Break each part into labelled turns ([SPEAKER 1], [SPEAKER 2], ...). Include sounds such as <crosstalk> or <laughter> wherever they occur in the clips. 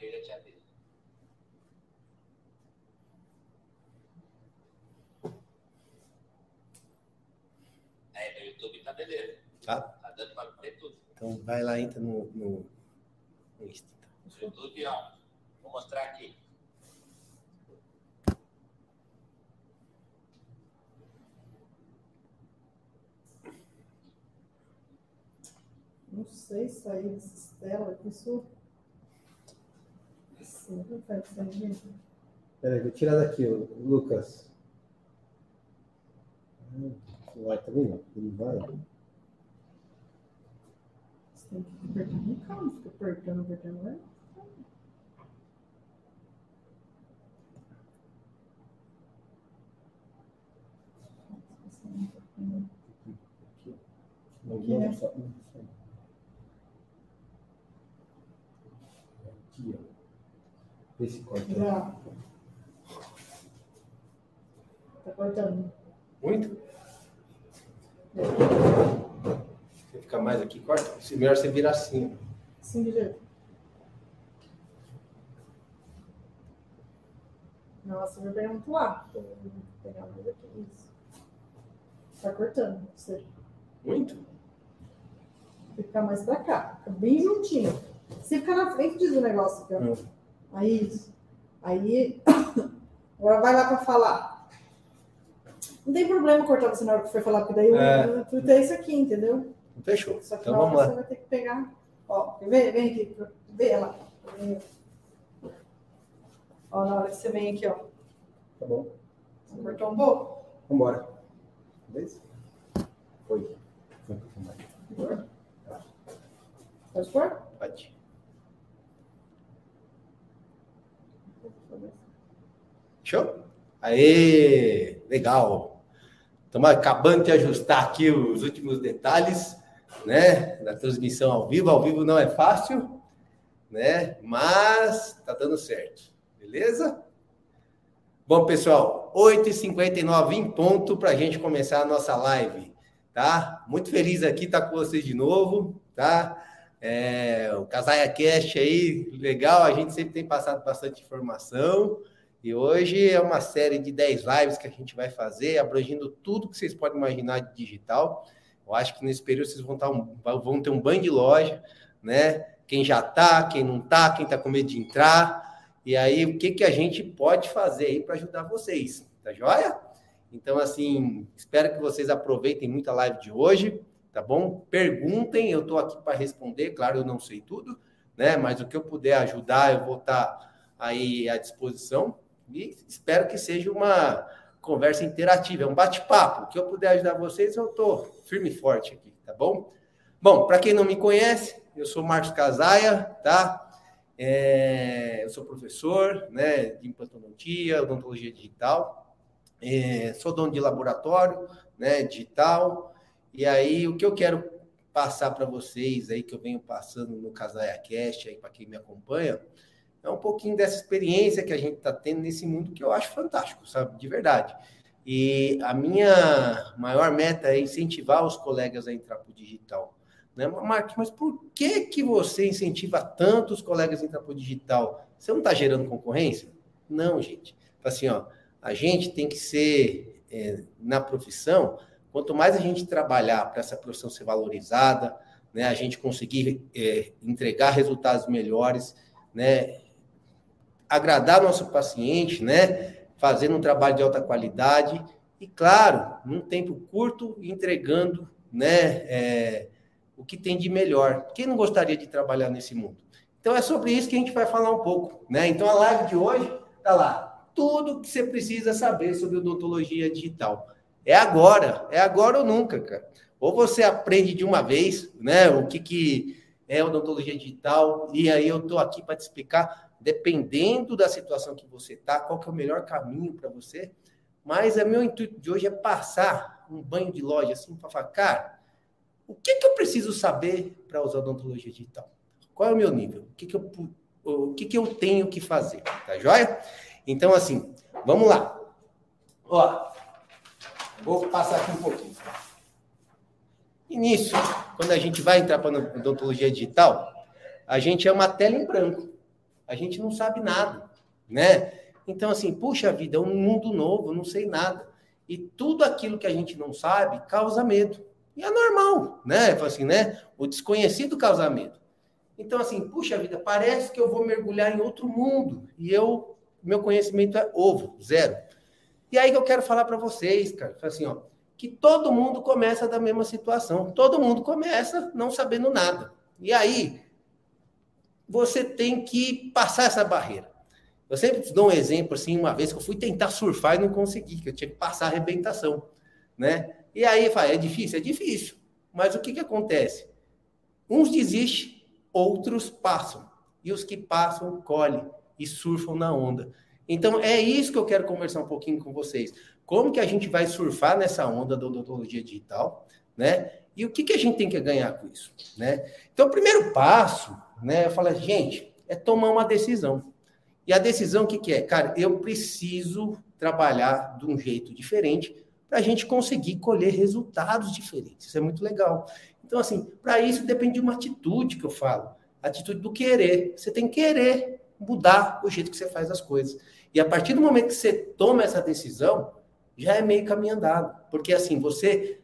[SPEAKER 1] eu já tinha visto. É, no YouTube tá beleza.
[SPEAKER 2] Tá?
[SPEAKER 1] Tá dando pra ver tudo.
[SPEAKER 2] Então vai lá, entra no, no, no Insta.
[SPEAKER 1] No YouTube, ó. Vou mostrar aqui.
[SPEAKER 3] Não sei sair dessas telas, isso. Assim, não.
[SPEAKER 4] Peraí, vou tirar daqui, Lucas. Não vai também não. Não vai.
[SPEAKER 3] Você tem que ficar apertando. Calma, fica apertando, apertando, né? Aqui, né?
[SPEAKER 4] vou só- não, só- Aqui, ó. Vê se corta.
[SPEAKER 3] Já. Tá cortando.
[SPEAKER 2] Muito? Você fica mais aqui, corta. Se melhor você virar assim.
[SPEAKER 3] Assim de jeito. Nossa, vai pegar muito lá. Vou pegar mais aqui. Isso. Tá cortando. Você
[SPEAKER 2] Muito?
[SPEAKER 3] tem que ficar mais pra cá. Fica bem juntinho. Se ficar na frente diz o negócio. Fica...
[SPEAKER 2] Hum.
[SPEAKER 3] Aí, isso. Aí. <coughs> Agora vai lá pra falar. Não tem problema cortar você na hora que for falar, porque daí eu,
[SPEAKER 2] É.
[SPEAKER 3] eu intuito é isso aqui, entendeu?
[SPEAKER 2] Fechou.
[SPEAKER 3] Só que
[SPEAKER 2] Então
[SPEAKER 3] na hora
[SPEAKER 2] vamos
[SPEAKER 3] você
[SPEAKER 2] lá.
[SPEAKER 3] vai ter que pegar. Ó, vem, vem aqui. Vem lá. Vem. Ó, na hora que você vem aqui, ó.
[SPEAKER 4] Tá bom?
[SPEAKER 3] Você cortou um pouco?
[SPEAKER 4] Vambora. Beleza? Foi. Foi.
[SPEAKER 3] Pode pôr?
[SPEAKER 2] Pode. Show? Aê! Legal! Estamos acabando de ajustar aqui os últimos detalhes, né? Da transmissão ao vivo. Ao vivo não é fácil, né? Mas tá dando certo. Beleza? Bom, pessoal, 8h59 em ponto para a gente começar a nossa live, tá? Muito feliz aqui estar com vocês de novo, tá? É, o Casaia Cast aí, legal, a gente sempre tem passado bastante informação. E hoje é uma série de 10 lives que a gente vai fazer, abrangindo tudo que vocês podem imaginar de digital. Eu acho que nesse período vocês vão, estar um, vão ter um banho de loja, né? Quem já tá, quem não tá, quem tá com medo de entrar. E aí, o que, que a gente pode fazer aí para ajudar vocês? Tá joia? Então, assim, espero que vocês aproveitem muito a live de hoje, tá bom? Perguntem, eu estou aqui para responder, claro, eu não sei tudo, né? Mas o que eu puder ajudar, eu vou estar aí à disposição. E espero que seja uma conversa interativa, é um bate-papo. Que eu puder ajudar vocês, eu estou firme e forte aqui, tá bom? Bom, para quem não me conhece, eu sou Marcos Casaia, tá? É, eu sou professor né, de implantodontia, odontologia digital, é, sou dono de laboratório né, digital, e aí o que eu quero passar para vocês aí, que eu venho passando no Casaia Cast, aí para quem me acompanha, é um pouquinho dessa experiência que a gente está tendo nesse mundo que eu acho fantástico, sabe? De verdade. E a minha maior meta é incentivar os colegas a entrar para o digital. Né? Marcos, mas por que, que você incentiva tanto os colegas a entrar para o digital? Você não está gerando concorrência? Não, gente. Assim, ó, a gente tem que ser, é, na profissão, quanto mais a gente trabalhar para essa profissão ser valorizada, né, a gente conseguir é, entregar resultados melhores, né, agradar nosso paciente, né, fazendo um trabalho de alta qualidade e, claro, num tempo curto, entregando, né, é, o que tem de melhor. Quem não gostaria de trabalhar nesse mundo? Então é sobre isso que a gente vai falar um pouco, né? Então a live de hoje tá lá, tudo que você precisa saber sobre odontologia digital. É agora, é agora ou nunca, cara. Ou você aprende de uma vez, né, o que que é odontologia digital, e aí eu tô aqui para te explicar, dependendo da situação que você tá, qual que é o melhor caminho para você. Mas o meu intuito de hoje é passar um banho de loja assim para falar, cara, o que, que eu preciso saber para usar odontologia digital? Qual é o meu nível? O que, que, eu, o que, que eu tenho que fazer? Tá joia? Então, assim, vamos lá. Ó, vou passar aqui um pouquinho. Início, quando a gente vai entrar para a odontologia digital, a gente é uma tela em branco. A gente não sabe nada, né? Então, assim, puxa vida, é um mundo novo, não sei nada. E tudo aquilo que a gente não sabe causa medo. E é normal, né? Assim, né? O desconhecido causa medo. Então, assim, puxa vida, parece que eu vou mergulhar em outro mundo. E eu, meu conhecimento é ovo, zero. E aí que eu quero falar para vocês, cara, assim, ó, que todo mundo começa da mesma situação. Todo mundo começa não sabendo nada. E aí, você tem que passar essa barreira. Eu sempre te dou um exemplo, assim, uma vez que eu fui tentar surfar e não consegui, que eu tinha que passar a arrebentação, né? E aí, fala, é difícil? É difícil. Mas o que que acontece? Uns desistem, outros passam. E os que passam, colhem e surfam na onda. Então, é isso que eu quero conversar um pouquinho com vocês. Como que a gente vai surfar nessa onda da odontologia digital, né? E o que, que a gente tem que ganhar com isso, né? Então, o primeiro passo, né? Eu falo, gente, é tomar uma decisão. E a decisão, o que, que é? Cara, eu preciso trabalhar de um jeito diferente para a gente conseguir colher resultados diferentes. Isso é muito legal. Então, assim, para isso depende de uma atitude que eu falo. atitude do querer. Você tem que querer mudar o jeito que você faz as coisas. E a partir do momento que você toma essa decisão, já é meio caminho andado. Porque assim, você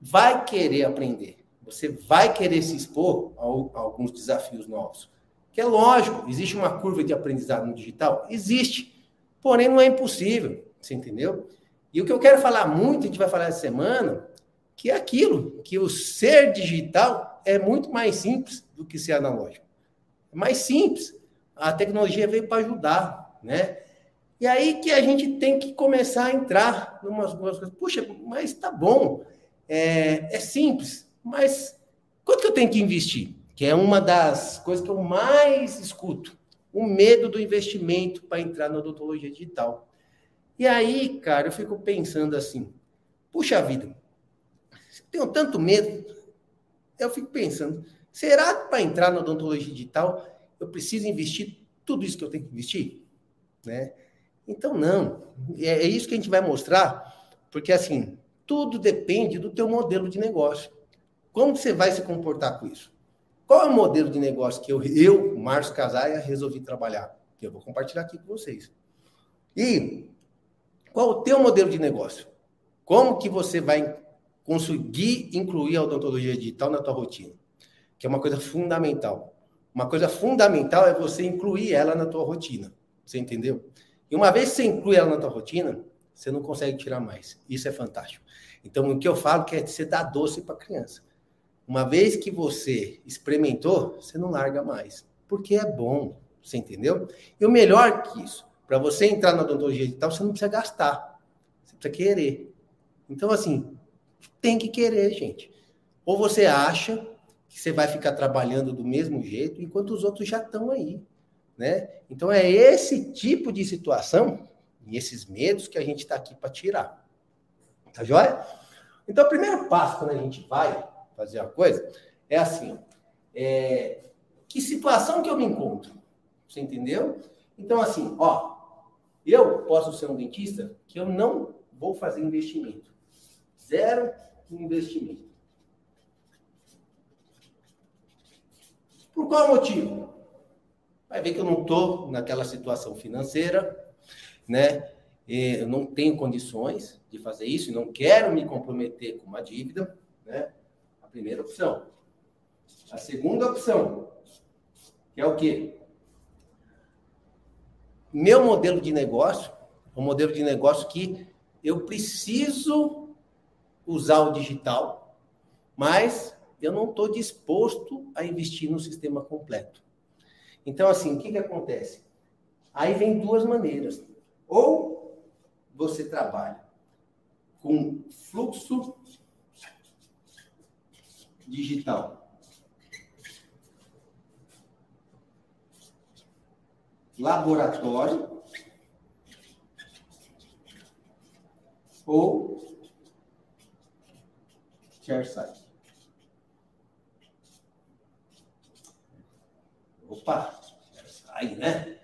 [SPEAKER 2] vai querer aprender, você vai querer se expor a, a alguns desafios novos. Que é lógico, existe uma curva de aprendizado no digital? Existe. Porém, não é impossível. Você entendeu? E o que eu quero falar muito, a gente vai falar essa semana, que é aquilo, que o ser digital é muito mais simples do que ser analógico. É mais simples. A tecnologia veio para ajudar, né? E aí que a gente tem que começar a entrar em umas coisas. Puxa, mas tá bom, é, é simples, mas quanto que eu tenho que investir? Que é uma das coisas que eu mais escuto. O medo do investimento para entrar na odontologia digital. E aí, cara, eu fico pensando assim, puxa vida, tenho tanto medo, eu fico pensando, será que para entrar na odontologia digital eu preciso investir tudo isso que eu tenho que investir? Né? Então, não. É, é isso que a gente vai mostrar, porque assim, tudo depende do teu modelo de negócio. Como você vai se comportar com isso? Qual é o modelo de negócio que eu, eu Márcio Casaia, resolvi trabalhar? Que eu vou compartilhar aqui com vocês. E qual o teu modelo de negócio? Como que você vai conseguir incluir a odontologia digital na tua rotina? Que é uma coisa fundamental. Uma coisa fundamental é você incluir ela na tua rotina. Você entendeu? E uma vez que você inclui ela na tua rotina, você não consegue tirar mais. Isso é fantástico. Então, o que eu falo que é você dar doce para a criança. Uma vez que você experimentou, você não larga mais. Porque é bom. Você entendeu? E o melhor que isso, para você entrar na odontologia digital, você não precisa gastar. Você precisa querer. Então, assim, tem que querer, gente. Ou você acha que você vai ficar trabalhando do mesmo jeito, enquanto os outros já estão aí. Né? Então é esse tipo de situação e esses medos que a gente está aqui para tirar. Tá joia? Então o primeiro passo quando a gente vai fazer a coisa é assim: é, que situação que eu me encontro? Você entendeu? Então, assim, ó, eu posso ser um dentista que eu não vou fazer investimento. Zero investimento. Por qual motivo? vai ver que eu não estou naquela situação financeira, né? Eu não tenho condições de fazer isso, não quero me comprometer com uma dívida, né? Primeira opção. A segunda opção, que é o quê? Meu modelo de negócio, um modelo de negócio que eu preciso usar o digital, mas eu não estou disposto a investir no sistema completo. Então, assim, o que, que acontece? Aí vem duas maneiras. Ou você trabalha com fluxo digital. Laboratório ou share site. Opa, aí, né?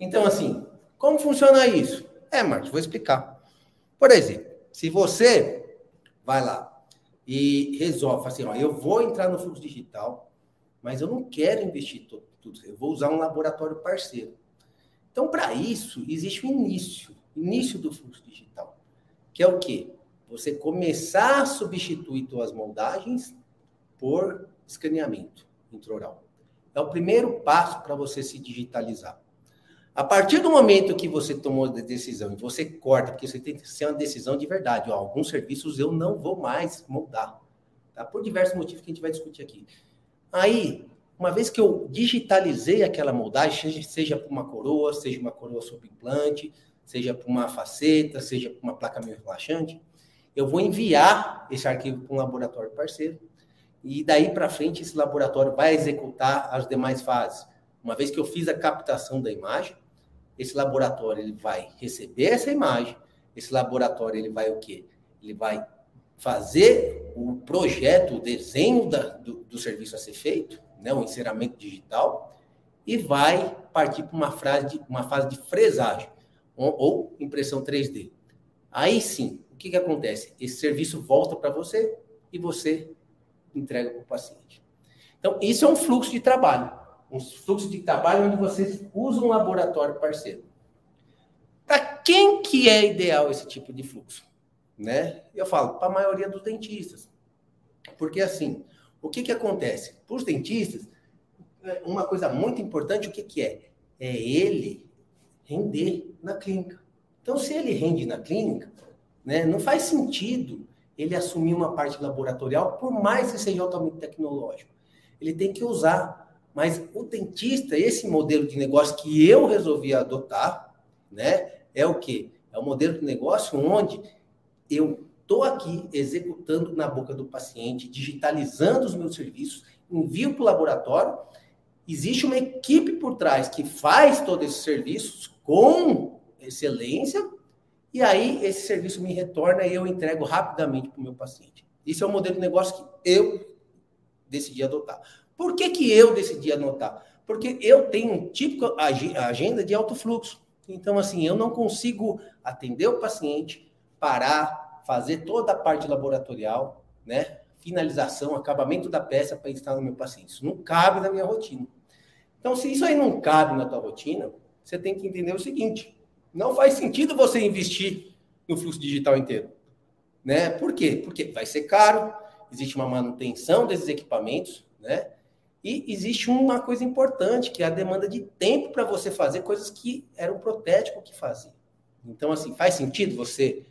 [SPEAKER 2] Então, assim, como funciona isso? É, Marcos, vou explicar. Por exemplo, se você vai lá e resolve assim, ó, eu vou entrar no fluxo digital, mas eu não quero investir todo, tudo. Eu vou usar um laboratório parceiro. Então, para isso, existe o início, início do fluxo digital, que é o quê? Você começar a substituir suas moldagens por escaneamento intraoral. É o primeiro passo para você se digitalizar. A partir do momento que você tomou a decisão e você corta, porque você tem que ser uma decisão de verdade, ó, alguns serviços eu não vou mais moldar, tá? Por diversos motivos que a gente vai discutir aqui. Aí, uma vez que eu digitalizei aquela moldagem, seja para uma coroa, seja uma coroa sob implante, seja para uma faceta, seja para uma placa meio relaxante, eu vou enviar esse arquivo para um laboratório parceiro e daí para frente esse laboratório vai executar as demais fases. Uma vez que eu fiz a captação da imagem, esse laboratório ele vai receber essa imagem, esse laboratório ele vai o quê? Ele vai fazer o projeto, o desenho da, do, do, serviço a ser feito, né, o encerramento digital, e vai partir para uma, de, uma fase de fresagem ou, ou impressão 3D. Aí sim, o que, que acontece? Esse serviço volta para você e você entrega para o paciente. Então, isso é um fluxo de trabalho. Um fluxo de trabalho onde vocês usam um laboratório parceiro. Para quem que é ideal esse tipo de fluxo? Né? Eu falo, para a maioria dos dentistas. Porque, assim, o que, que acontece? Para os dentistas, é, uma coisa muito importante, o que, que é? É ele render na clínica. Então, se ele rende na clínica, né, não faz sentido ele assumir uma parte laboratorial, por mais que seja altamente tecnológico. Ele tem que usar. Mas o dentista, esse modelo de negócio que eu resolvi adotar, né, é o quê? É o modelo de negócio onde eu estou aqui executando na boca do paciente, digitalizando os meus serviços, envio para o laboratório. Existe uma equipe por trás que faz todos esses serviços com excelência, e aí esse serviço me retorna e eu entrego rapidamente para o meu paciente. Isso é o modelo de negócio que eu decidi adotar. Por que, que eu decidi anotar? Porque eu tenho um típico agenda de alto fluxo. Então, assim, eu não consigo atender o paciente, parar, fazer toda a parte laboratorial, né? Finalização, acabamento da peça para instalar no meu paciente. Isso não cabe na minha rotina. Então, se isso aí não cabe na tua rotina, você tem que entender o seguinte: não faz sentido você investir no fluxo digital inteiro. Né? Por quê? Porque vai ser caro, existe uma manutenção desses equipamentos, né? E existe uma coisa importante, que é a demanda de tempo para você fazer coisas que era o protético que fazia. Então, assim, faz sentido você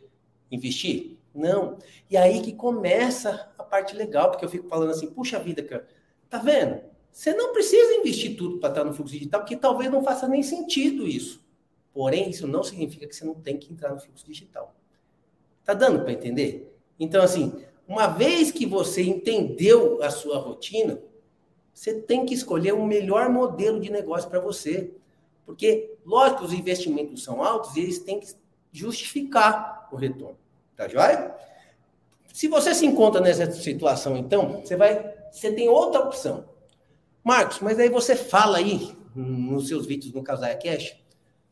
[SPEAKER 2] investir? Não. E aí que começa a parte legal, porque eu fico falando assim, puxa vida, cara, tá vendo? Você não precisa investir tudo para estar no fluxo digital, porque talvez não faça nem sentido isso. Porém, isso não significa que você não tem que entrar no fluxo digital. Tá dando para entender? Então, assim, uma vez que você entendeu a sua rotina, você tem que escolher o melhor modelo de negócio para você. Porque, lógico, os investimentos são altos e eles têm que justificar o retorno. Tá joia? Se você se encontra nessa situação, então, você vai. Você tem outra opção. Marcos, mas aí você fala aí nos seus vídeos no Casaia Cash.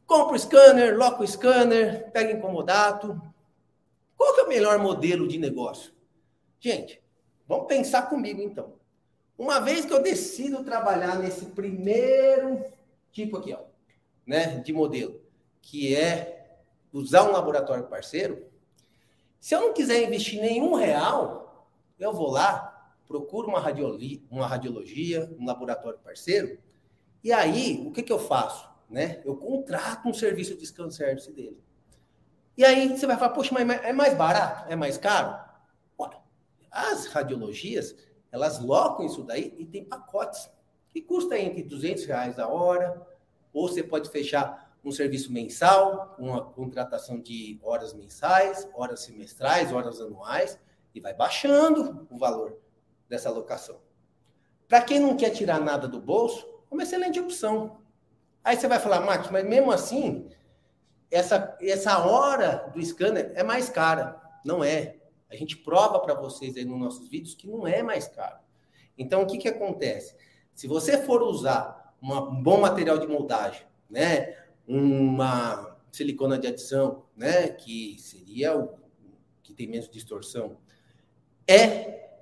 [SPEAKER 2] Compra o scanner, loca o scanner, pega incomodato. Qual que é o melhor modelo de negócio? Gente, vamos pensar comigo então. Uma vez que eu decido trabalhar nesse primeiro tipo aqui, ó, né, de modelo, que é usar um laboratório parceiro, se eu não quiser investir nenhum real, eu vou lá, procuro uma, radiologia, uma radiologia, um laboratório parceiro, e aí, o que, que eu faço? Né? Eu contrato um serviço de scan service dele. E aí você vai falar, poxa, mas é mais barato? É mais caro? As radiologias, elas locam isso daí e tem pacotes que custa entre 200 reais a hora, ou você pode fechar um serviço mensal, uma contratação de horas mensais, horas semestrais, horas anuais, e vai baixando o valor dessa locação. Para quem não quer tirar nada do bolso, é uma excelente opção. Aí você vai falar, Marcos, mas mesmo assim, essa, essa hora do scanner é mais cara. Não é. A gente prova para vocês aí nos nossos vídeos que não é mais caro. Então, o que, que acontece? Se você for usar uma, um bom material de moldagem, né, uma silicona de adição, né, que seria o que tem menos distorção, é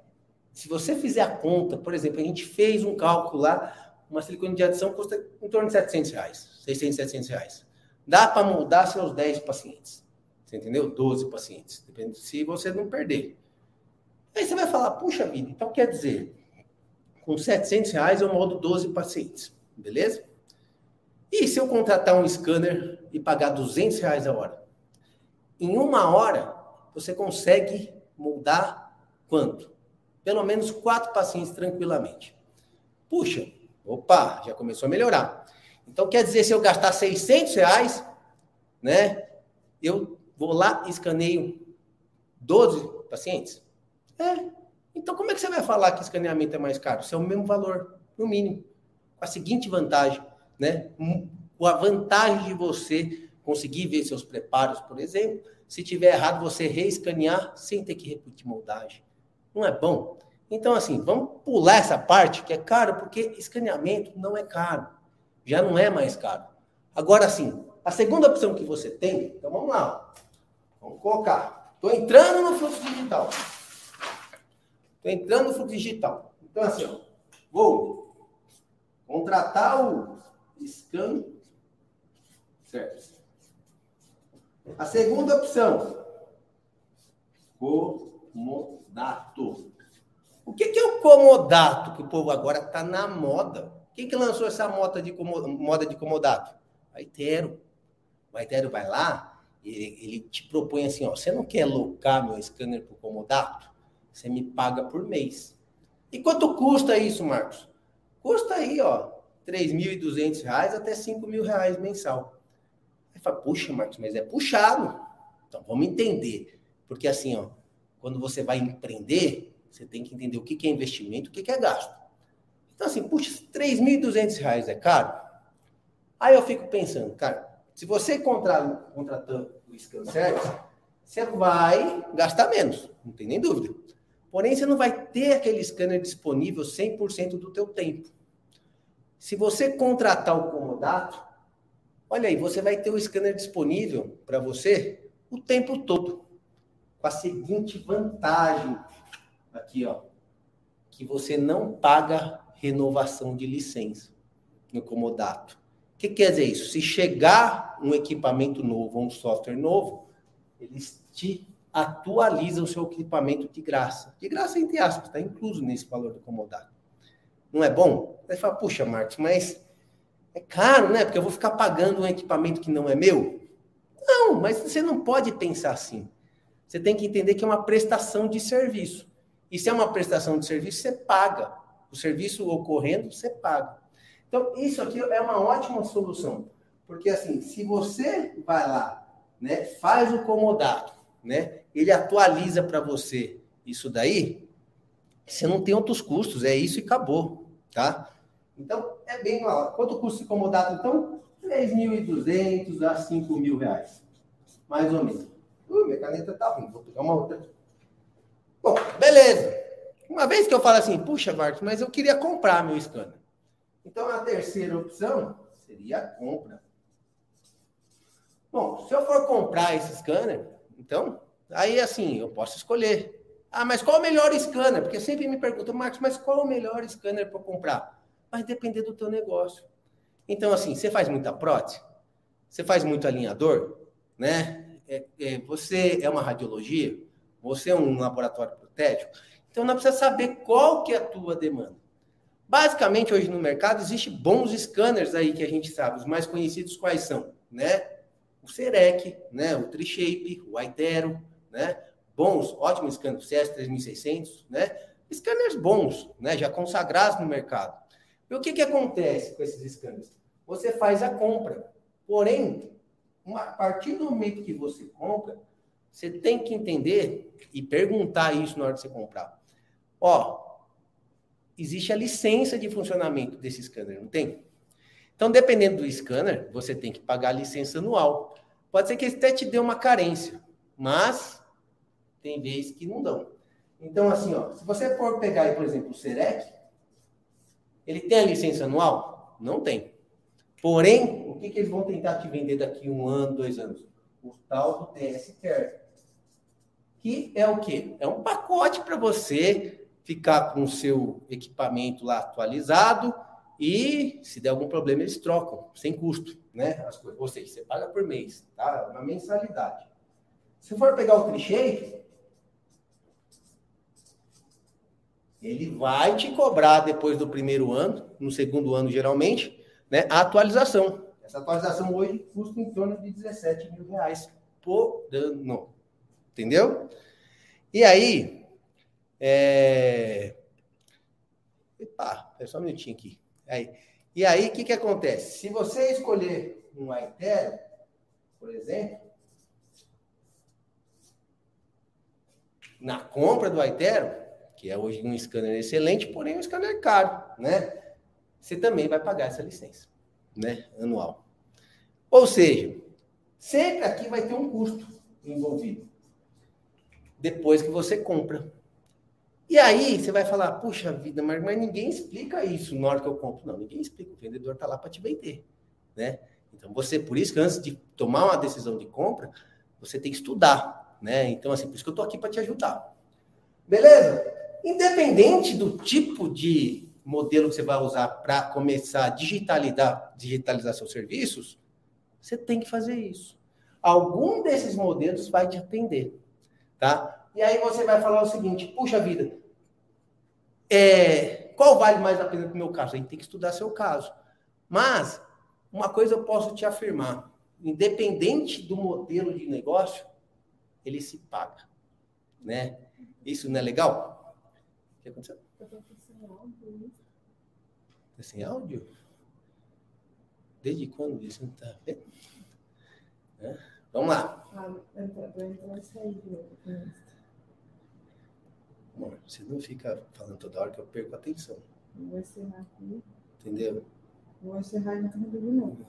[SPEAKER 2] se você fizer a conta, por exemplo, a gente fez um cálculo lá uma silicone de adição custa em torno de 700 reais, 600, 700 reais. Dá para moldar seus 10 pacientes. Você entendeu? 12 pacientes. Depende se você não perder. Aí você vai falar, puxa vida, então quer dizer, com 700 reais eu moldo 12 pacientes, beleza? E se eu contratar um scanner e pagar 200 reais a hora? Em uma hora, você consegue moldar quanto? Pelo menos quatro pacientes tranquilamente. Puxa, opa, já começou a melhorar. Então, quer dizer, se eu gastar 600 reais, né, eu vou lá e escaneio 12 pacientes? É. Então, como é que você vai falar que escaneamento é mais caro? Se é o mesmo valor, no mínimo. Com a seguinte vantagem, né? Com a vantagem de você conseguir ver seus preparos, por exemplo. Se tiver errado, você reescanear sem ter que repetir moldagem. Não é bom? Então, assim, vamos pular essa parte que é caro, porque escaneamento não é caro. Já não é mais caro. Agora, sim, a segunda opção que você tem, então vamos lá. Vamos colocar. Estou entrando no fluxo digital. Estou entrando no fluxo digital. Então, assim, ó, vou contratar o scan. Certo. A segunda opção, comodato. O que, que é o comodato que o povo agora está na moda? Quem que lançou essa moda de, moda de comodato? O Aitero. O Aitero vai lá, ele, ele te propõe assim, ó, você não quer locar meu scanner por comodato? Você me paga por mês. E quanto custa isso, Marcos? Custa aí, ó, R$ 3.200 até R$ 5.000 mensal. Aí fala, puxa, Marcos, mas é puxado. Então, vamos entender. Porque assim, ó, quando você vai empreender, você tem que entender o que é investimento, o que é gasto. Então, assim, puxa, R$ 3.200 é caro? Aí eu fico pensando, cara, se você contratar, contratar o Scan Service, você vai gastar menos, não tem nem dúvida. Porém, você não vai ter aquele scanner disponível 100% do teu tempo. Se você contratar o Comodato, olha aí, você vai ter o scanner disponível para você o tempo todo. Com a seguinte vantagem aqui, ó, que você não paga renovação de licença no Comodato. O que quer dizer isso? Se chegar um equipamento novo, um software novo, eles te atualiza o seu equipamento de graça. De graça, entre aspas, está incluso nesse valor do comodato. Não é bom? Aí fala, puxa, Marcos, mas é caro, né? Porque eu vou ficar pagando um equipamento que não é meu? Não, mas você não pode pensar assim. Você tem que entender que é uma prestação de serviço. E se é uma prestação de serviço, você paga. O serviço ocorrendo, você paga. Então, isso aqui é uma ótima solução. Porque, assim, se você vai lá, né, faz o comodato, né? Ele atualiza para você isso daí, você não tem outros custos, é isso e acabou, tá? Então, é bem mal. Quanto custa esse comodato, então? 3.200 a 5 mil reais. Mais ou menos. Ui, minha caneta tá ruim, vou pegar uma outra. Bom, beleza. Uma vez que eu falo assim, puxa, Marcos, mas eu queria comprar meu scanner. Então, a terceira opção seria a compra. Bom, se eu for comprar esse scanner, então, aí assim, eu posso escolher. Ah, mas qual o melhor scanner? Porque sempre me perguntam, Marcos, mas qual o melhor scanner para comprar? Vai depender do teu negócio. Então, assim, você faz muita prótese? Você faz muito alinhador? Né? É, é, você é uma radiologia? Você é um laboratório protético? Então, nós precisamos saber qual que é a tua demanda. Basicamente, hoje no mercado, existe bons scanners aí que a gente sabe. Os mais conhecidos quais são? Né? o Serec, né, o Trishape, o Aitero, né, bons, ótimos scanners, CS3600, né, scanners bons, né, já consagrados no mercado. E o que, que acontece com esses scanners? Você faz a compra, porém, uma, a partir do momento que você compra, você tem que entender e perguntar isso na hora de você comprar. Ó, existe a licença de funcionamento desse scanner, não tem? Então, dependendo do scanner, você tem que pagar a licença anual. Pode ser que ele até te dê uma carência, mas tem vezes que não dão. Então, assim, ó, se você for pegar por exemplo, o Serec, ele tem a licença anual? Não tem. Porém, o que, que eles vão tentar te vender daqui um ano, dois anos? O tal do TS Care. Que é o quê? É um pacote para você ficar com o seu equipamento lá atualizado, E se der algum problema, eles trocam, sem custo, né? Ou seja, você paga por mês, tá? Uma mensalidade. Se for pegar o clichê, ele vai te cobrar depois do primeiro ano, no segundo ano geralmente, né, a atualização. Essa atualização hoje custa em torno de 17 mil reais por ano. Entendeu? E aí, é... Epa, só um minutinho aqui. Aí. E aí, o que, que acontece? Se você escolher um Aetero, por exemplo, na compra do Aetero, que é hoje um scanner excelente, porém um scanner caro, né? Você também vai pagar essa licença, né? Anual. Ou seja, sempre aqui vai ter um custo envolvido. Depois que você compra. E aí você vai falar, puxa vida, mas, mas ninguém explica isso na hora que eu compro. Não, ninguém explica. O vendedor está lá para te vender, né? Então você, por isso que antes de tomar uma decisão de compra, você tem que estudar, né? Então assim, por isso que eu estou aqui para te ajudar. Beleza? Independente do tipo de modelo que você vai usar para começar a digitalizar, digitalizar seus serviços, você tem que fazer isso. Algum desses modelos vai te atender, tá? E aí você vai falar o seguinte: puxa vida, é, qual vale mais a pena para o meu caso? A gente tem que estudar seu caso. Mas uma coisa eu posso te afirmar: independente do modelo de negócio, ele se paga, né? Isso não é legal? O que aconteceu? Tá sem áudio? Desde quando isso não tá vendo? É? Vamos lá.
[SPEAKER 3] Ah, entrar e sair de novo.
[SPEAKER 2] Amor, você não fica falando toda hora que eu perco a atenção.
[SPEAKER 3] Vou encerrar aqui.
[SPEAKER 2] Entendeu?
[SPEAKER 3] Vou encerrar e não carregar de novo.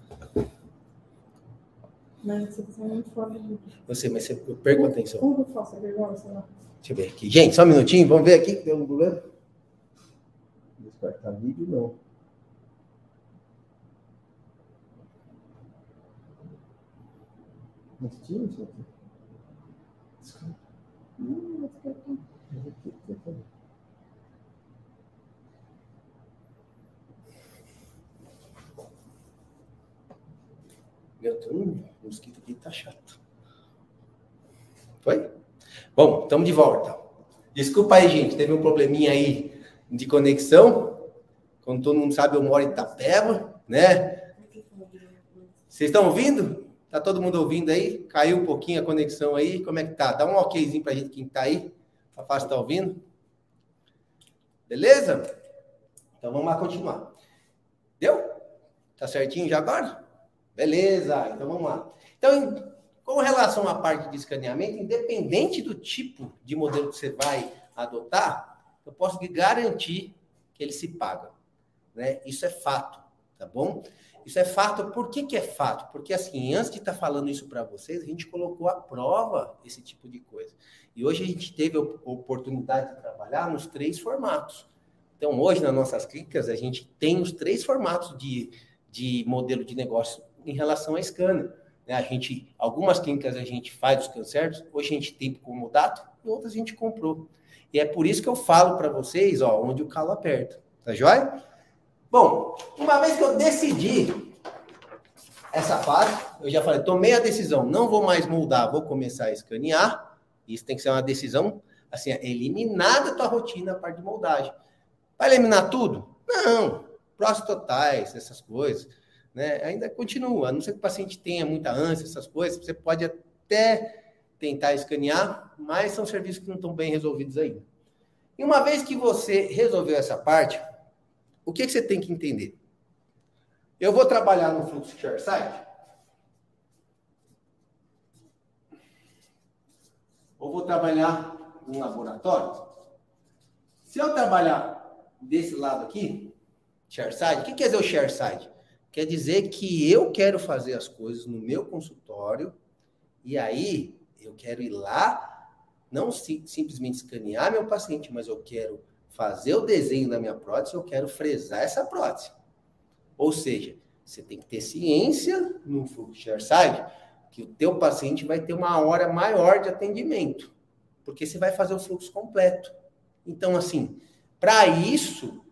[SPEAKER 3] Mas você está muito fora do.
[SPEAKER 2] Você, mas você, eu perco a atenção.
[SPEAKER 3] Como que eu faço? É igual, sei lá.
[SPEAKER 2] Deixa eu ver aqui. Gente, só um minutinho, vamos ver aqui que deu um problema.
[SPEAKER 4] Descartar vídeo, não. Mas tira isso aqui. Descarta.
[SPEAKER 3] Hum, vou ficar
[SPEAKER 4] o
[SPEAKER 2] mosquito aqui tá chato. Foi? Bom, estamos de volta. Desculpa aí, gente, teve um probleminha aí de conexão. Como todo mundo sabe, eu moro em Itapeva, né? Vocês estão ouvindo? Tá todo mundo ouvindo aí? Caiu um pouquinho a conexão aí? Como é que tá? Dá um okzinho pra gente quem tá aí. Tá fácil tá ouvindo? Beleza? Então vamos lá continuar. Deu? Tá certinho já agora? Beleza, então vamos lá. Então, com relação à parte de escaneamento, independente do tipo de modelo que você vai adotar, eu posso garantir que ele se paga. Né? Isso é fato, tá bom? Isso é fato. Por que, que é fato? Porque, assim, antes de estar falando isso para vocês, a gente colocou à prova esse tipo de coisa. E hoje a gente teve a oportunidade de trabalhar nos três formatos. Então, hoje, nas nossas clínicas, a gente tem os três formatos de, de modelo de negócio em relação à scanner. Né? A gente, algumas clínicas a gente faz os cancertos, hoje a gente tem como dato, e outras a gente comprou. E é por isso que eu falo para vocês, ó, onde o calo aperta. Tá joia? Bom, uma vez que eu decidi essa fase, eu já falei, tomei a decisão, não vou mais moldar, vou começar a escanear. Isso tem que ser uma decisão, assim, eliminar da tua rotina a parte de moldagem. Vai eliminar tudo? Não. Próximos totais, essas coisas né, ainda continua. A não ser que o paciente tenha muita ânsia, essas coisas, você pode até tentar escanear, mas são serviços que não estão bem resolvidos ainda. E uma vez que você resolveu essa parte, o que, que você tem que entender? Eu vou trabalhar no fluxo ShareSite? Ou vou trabalhar no laboratório? Se eu trabalhar desse lado aqui, ShareSite, o que quer dizer o ShareSite? Quer dizer que eu quero fazer as coisas no meu consultório e aí eu quero ir lá, não simplesmente escanear meu paciente, mas eu quero fazer o desenho da minha prótese, eu quero fresar essa prótese. Ou seja, você tem que ter ciência no fluxo ShareSide que o teu paciente vai ter uma hora maior de atendimento, porque você vai fazer o fluxo completo. Então, assim, para isso,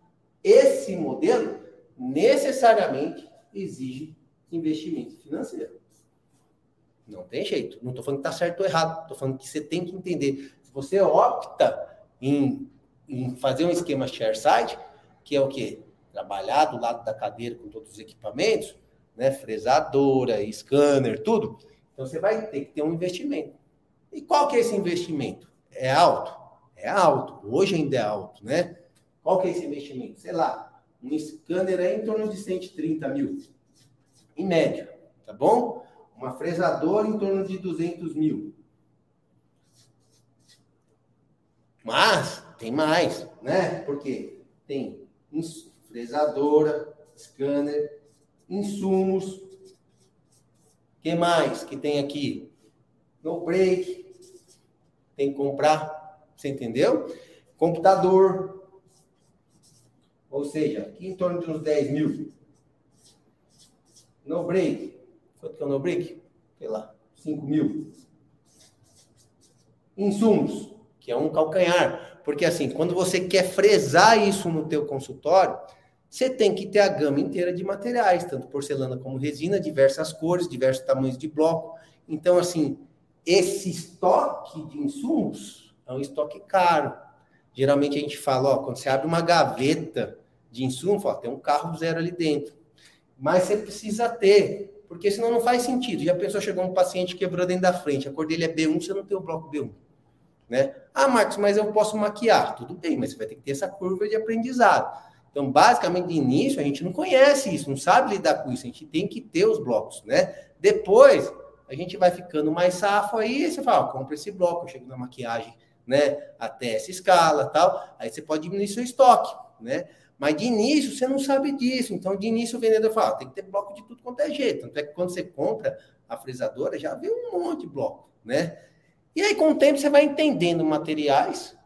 [SPEAKER 2] esse modelo necessariamente exige investimento financeiro. Não tem jeito. Não estou falando que está certo ou errado. Estou falando que você tem que entender. Se você opta em, em fazer um esquema share site, que é o quê? Trabalhar do lado da cadeira com todos os equipamentos, né? Fresadora, scanner, tudo. Então você vai ter que ter um investimento. E qual que é esse investimento? É alto? É alto. Hoje ainda é alto, né? Qual que é esse investimento? Sei lá, um scanner é em torno de 130 mil, em média, tá bom? Uma fresadora em torno de 200 mil. Mas tem mais, né? Porque tem fresadora, scanner, insumos. que mais que tem aqui? No break. Tem que comprar, você entendeu? Computador. Ou seja, aqui em torno de uns 10 mil. No break. Quanto que é o no break? Sei lá, 5 mil. Insumos, que é um calcanhar. Porque assim, quando você quer fresar isso no teu consultório, você tem que ter a gama inteira de materiais, tanto porcelana como resina, diversas cores, diversos tamanhos de bloco. Então, assim, esse estoque de insumos é um estoque caro. Geralmente a gente fala, ó, quando você abre uma gaveta de insumos, ó, tem um carro zero ali dentro. Mas você precisa ter, porque senão não faz sentido. Já pensou, chegou um paciente quebrou dentro da frente, a cor dele é B1, você não tem o bloco B1. Né? Ah, Marcos, mas eu posso maquiar. Tudo bem, mas você vai ter que ter essa curva de aprendizado. Então, basicamente, de início, a gente não conhece isso, não sabe lidar com isso, a gente tem que ter os blocos, né? Depois, a gente vai ficando mais safo aí, você fala, compra esse bloco, eu chego na maquiagem, né, até essa escala, tal, aí você pode diminuir seu estoque, né? Mas de início, você não sabe disso, então de início o vendedor fala, tem que ter bloco de tudo quanto é jeito, tanto é que quando você compra a frisadora, já vem um monte de bloco, né? E aí, com o tempo, você vai entendendo materiais,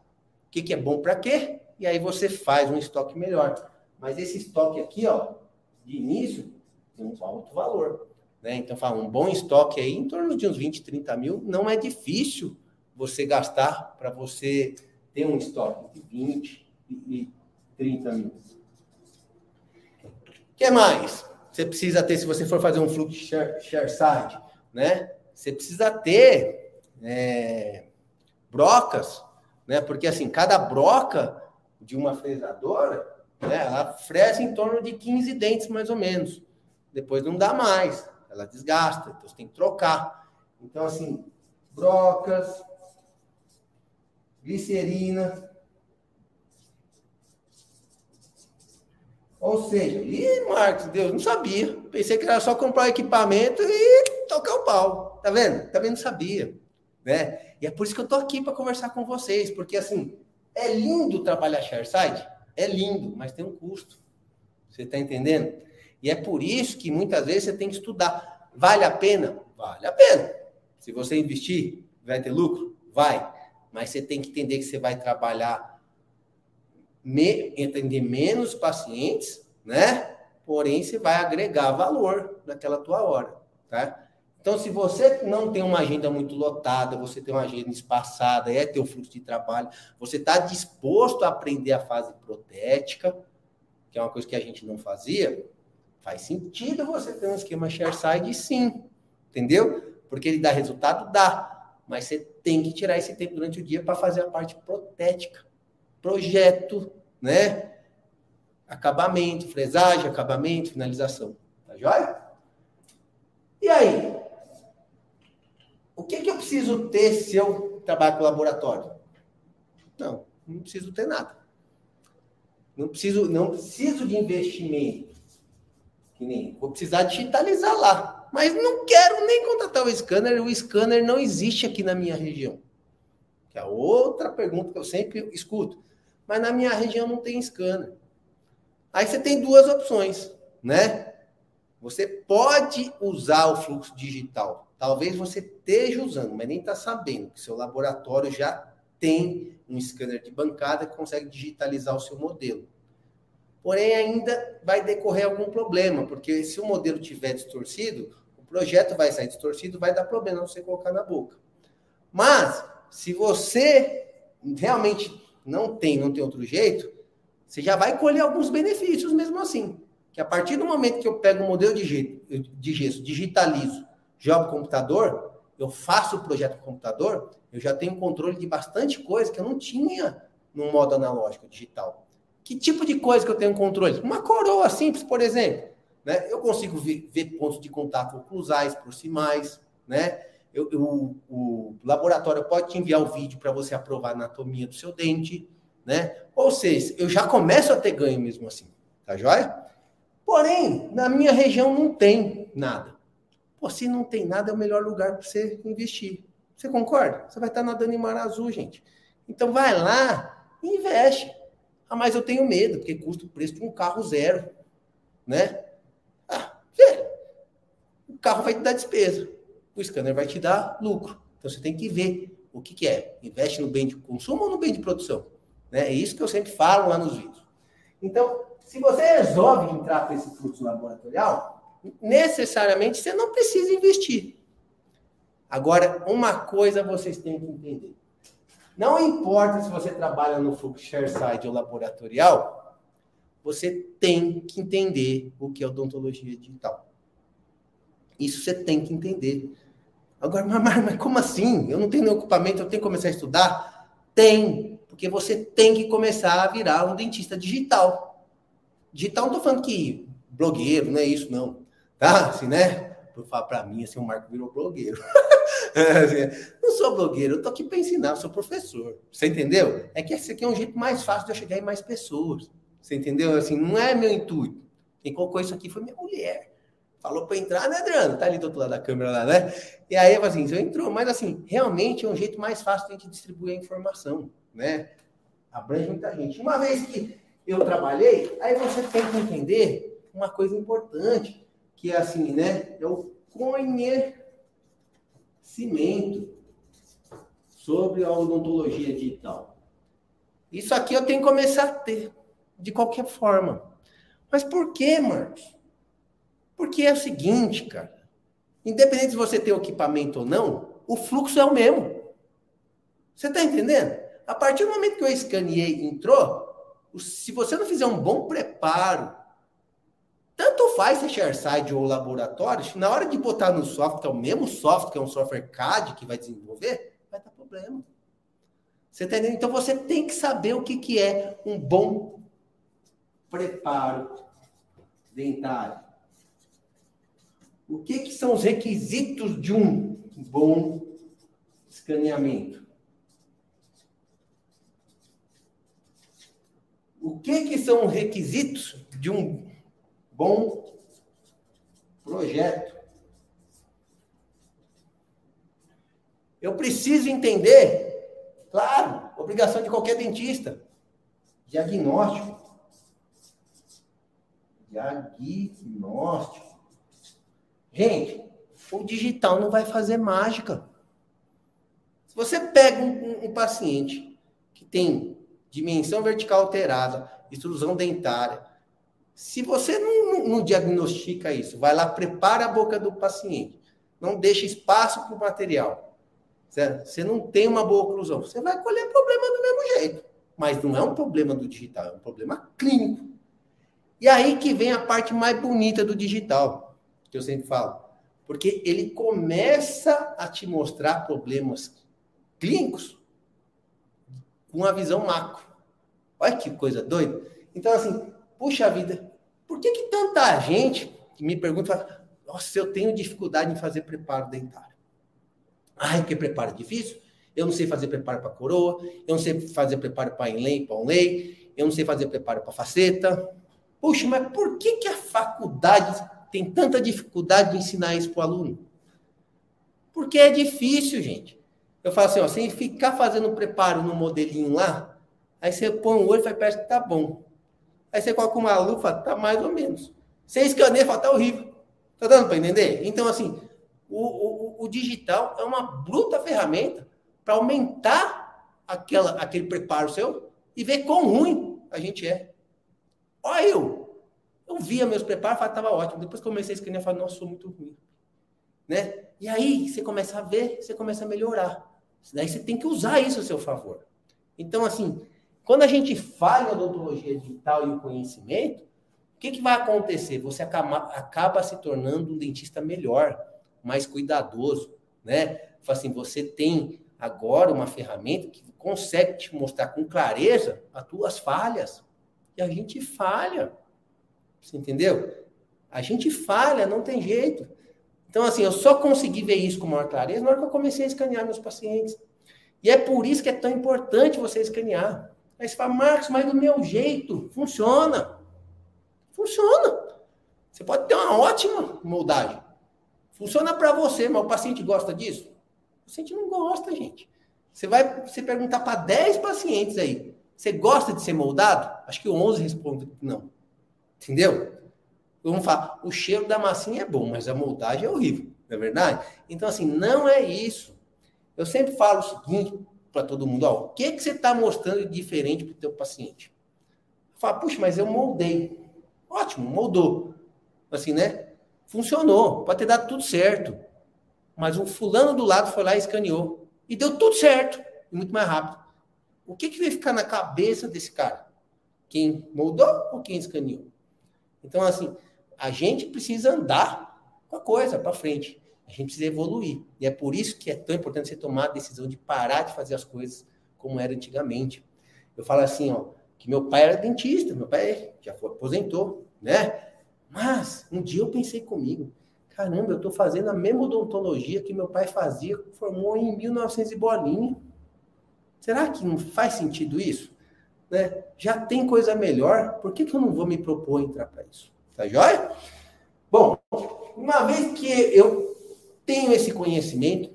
[SPEAKER 2] o que, que é bom para quê, e aí você faz um estoque melhor. Mas esse estoque aqui, ó, de início, tem um alto valor. Né? Então, fala, um bom estoque aí, em torno de uns 20, 30 mil, não é difícil você gastar para você ter um estoque de 20 e 30 mil. O que mais? Você precisa ter, se você for fazer um fluxo share, share site, né? Você precisa ter é, brocas, né? Porque assim, cada broca de uma fresadora, né, ela fresa em torno de 15 dentes, mais ou menos. Depois não dá mais, ela desgasta, então você tem que trocar. Então, assim, brocas, glicerina. Ou seja, e Marcos, Deus, não sabia. Pensei que era só comprar o equipamento e tocar o pau. Tá vendo? Também não sabia. Né? E é por isso que eu tô aqui para conversar com vocês, porque assim, é lindo trabalhar ShareSide? É lindo, mas tem um custo. Você está entendendo? E é por isso que muitas vezes você tem que estudar. Vale a pena? Vale a pena. Se você investir, vai ter lucro? Vai. Mas você tem que entender que você vai trabalhar, me, entender menos pacientes, né? Porém, você vai agregar valor naquela tua hora, tá? Então, se você não tem uma agenda muito lotada, você tem uma agenda espaçada, é teu fluxo de trabalho, você está disposto a aprender a fase protética, que é uma coisa que a gente não fazia, faz sentido você ter um esquema share side, sim, entendeu? Porque ele dá resultado, dá, mas você tem que tirar esse tempo durante o dia para fazer a parte protética, projeto, né? Acabamento, fresagem, acabamento, finalização, tá joia? E aí, o que, que eu preciso ter se eu trabalho com laboratório? Não, não preciso ter nada. Não preciso, não preciso de investimento. Que nem, vou precisar digitalizar lá. Mas não quero nem contratar o scanner. O scanner não existe aqui na minha região. Que é outra pergunta que eu sempre escuto. Mas na minha região não tem scanner. Aí você tem duas opções, né? Você pode usar o fluxo digital Talvez você esteja usando, mas nem está sabendo que seu laboratório já tem um scanner de bancada que consegue digitalizar o seu modelo. Porém, ainda vai decorrer algum problema, porque se o modelo tiver distorcido, o projeto vai sair distorcido, vai dar problema você colocar na boca. Mas, se você realmente não tem, não tem outro jeito, você já vai colher alguns benefícios mesmo assim. que a partir do momento que eu pego o modelo de, gesso, digitalizo, jogo computador, eu faço o projeto no computador, eu já tenho controle de bastante coisa que eu não tinha no modo analógico digital. Que tipo de coisa que eu tenho controle? Uma coroa simples, por exemplo. Né? Eu consigo ver, ver pontos de contato oclusais, proximais, né? Eu, eu, o laboratório pode te enviar o vídeo para você aprovar a anatomia do seu dente, né? Ou seja, eu já começo a ter ganho mesmo assim, tá joia? Porém, na minha região não tem nada. Pô, se não tem nada, é o melhor lugar para você investir. Você concorda? Você vai estar nadando em mar azul, gente. Então vai lá e investe. Ah, mas eu tenho medo, porque custa o preço de um carro zero, né? Ah, velho, o carro vai te dar despesa o scanner vai te dar lucro. Então você tem que ver o que, que é. Investe no bem de consumo ou no bem de produção? Né? É isso que eu sempre falo lá nos vídeos. Então, se você resolve entrar para esse fluxo laboratorial, necessariamente você não precisa investir. Agora, uma coisa vocês têm que entender. Não importa se você trabalha no side ou laboratorial, você tem que entender o que é odontologia digital. Isso você tem que entender. Agora, mas, mas como assim? Eu não tenho nenhum equipamento, eu tenho que começar a estudar? Tem, porque você tem que começar a virar um dentista digital. Digital não estou falando que blogueiro, não é isso, não. Tá? Assim, né? Por falar para mim, assim, o Marco virou blogueiro. <laughs> Assim, não sou blogueiro, eu estou aqui para ensinar, sou professor. Você entendeu? É que esse aqui é um jeito mais fácil de eu chegar em mais pessoas. Você entendeu? Assim, não é meu intuito. Quem colocou isso aqui foi minha mulher. Falou para entrar, né, Adriano? Tá ali do outro lado da câmera lá, né? E aí, eu assim, você entrou, mas assim, realmente é um jeito mais fácil de a gente distribuir a informação, né? Abrange muita gente. Uma vez que eu trabalhei, aí você tem que entender uma coisa importante, que é assim, né? É o conhecimento sobre a odontologia digital. Isso aqui eu tenho que começar a ter, de qualquer forma. Mas por que, Marcos? Porque é o seguinte, cara. Independente de você ter o equipamento ou não, o fluxo é o mesmo. Você está entendendo? A partir do momento que eu escaneei entrou, se você não fizer um bom preparo, tanto faz se ShareSide ou laboratório, na hora de botar no software, é o mesmo software, que é um software CAD que vai desenvolver, vai dar problema. Você está entendendo? Então você tem que saber o que, que é um bom preparo dentário. O que, que são os requisitos de um bom escaneamento? O que, que são os requisitos de um bom projeto? Eu preciso entender, claro, obrigação de qualquer dentista, diagnóstico. Diagnóstico. Gente, o digital não vai fazer mágica. Se você pega um, um, paciente que tem dimensão vertical alterada, extrusão dentária, se você não, não, não, diagnostica isso, vai lá, prepara a boca do paciente, não deixa espaço para o material, certo? você não tem uma boa oclusão, você vai colher problema do mesmo jeito. Mas não é um problema do digital, é um problema clínico. E aí que vem a parte mais bonita do digital que eu sempre falo. Porque ele começa a te mostrar problemas clínicos com a visão macro. Olha que coisa doida. Então, assim, puxa vida, por que, que tanta gente me pergunta, nossa, eu tenho dificuldade em fazer preparo dentário? Ai, que preparo difícil? Eu não sei fazer preparo para coroa, eu não sei fazer preparo para inlay, para onlay, eu não sei fazer preparo para faceta. Puxa, mas por que, que a faculdade tem tanta dificuldade de ensinar isso para o aluno? Porque é difícil, gente. Eu falo assim, ó, sem ficar fazendo preparo no modelinho lá, aí você põe o olho e faz, parece que tá bom. Aí você coloca uma luva, tá mais ou menos. Você escaneia fala, tá horrível. Tá dando para entender? Então, assim, o, o, o digital é uma bruta ferramenta para aumentar aquela, aquele preparo seu e ver quão ruim a gente é. Olha eu, eu via meus preparos falava, estava ótimo. Depois comecei a escrever e falei, nossa, sou muito ruim. Né? E aí você começa a ver, você começa a melhorar. Daí você tem que usar isso a seu favor. Então, assim, quando a gente fala em odontologia digital e o conhecimento, O que, que vai acontecer? Você acaba, acaba se tornando um dentista melhor, mais cuidadoso, né? Assim, você tem agora uma ferramenta que consegue te mostrar com clareza as tuas falhas. E a gente falha. Você entendeu? A gente falha, não tem jeito. Então, assim, eu só consegui ver isso com maior clareza na hora que eu comecei a escanear meus pacientes. E é por isso que é tão importante você escanear. Aí você fala, Marcos, mas do meu jeito, funciona. Funciona. Você pode ter uma ótima moldagem. Funciona para você, mas o paciente gosta disso? O paciente não gosta, gente. Você vai se perguntar para 10 pacientes aí, você gosta de ser moldado? Acho que 11 respondem não. Entendeu? Vamos falar, o cheiro da massinha é bom, mas a moldagem é horrível, não é verdade? Então, assim, não é isso. Eu sempre falo o seguinte para todo mundo: ó, o que, que você está mostrando de diferente para o teu paciente? Fala, puxa, mas eu moldei. Ótimo, moldou. Assim, né? Funcionou, pode ter dado tudo certo. Mas um fulano do lado foi lá e escaneou. E deu tudo certo, e muito mais rápido. O que, que vai ficar na cabeça desse cara? Quem moldou ou quem escaneou? Então, assim, a gente precisa andar com a coisa para frente. A gente precisa evoluir. E é por isso que é tão importante você tomar a decisão de parar de fazer as coisas como era antigamente. Eu falo assim, ó, que meu pai era dentista, meu pai já foi, aposentou, né? Mas um dia eu pensei comigo, caramba, eu estou fazendo a mesma odontologia que meu pai fazia, formou em 1900 e bolinha. Será que não faz sentido isso? Né? Já tem coisa melhor, por que, que eu não vou me propor entrar para isso? Tá joia? Bom, uma vez que eu tenho esse conhecimento,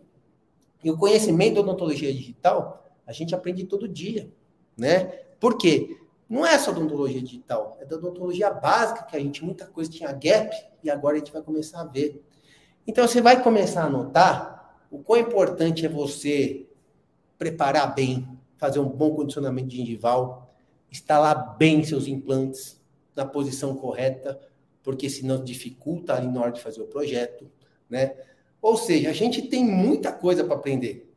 [SPEAKER 2] e o conhecimento da odontologia digital, a gente aprende todo dia, né? Por quê? Não é só odontologia digital, é da odontologia básica que a gente, muita coisa tinha gap, e agora a gente vai começar a ver. Então, você vai começar a notar o quão importante é você preparar bem, fazer um bom condicionamento gengival, instalar bem seus implantes na posição correta, porque senão dificulta ali na hora de fazer o projeto, né? Ou seja, a gente tem muita coisa para aprender,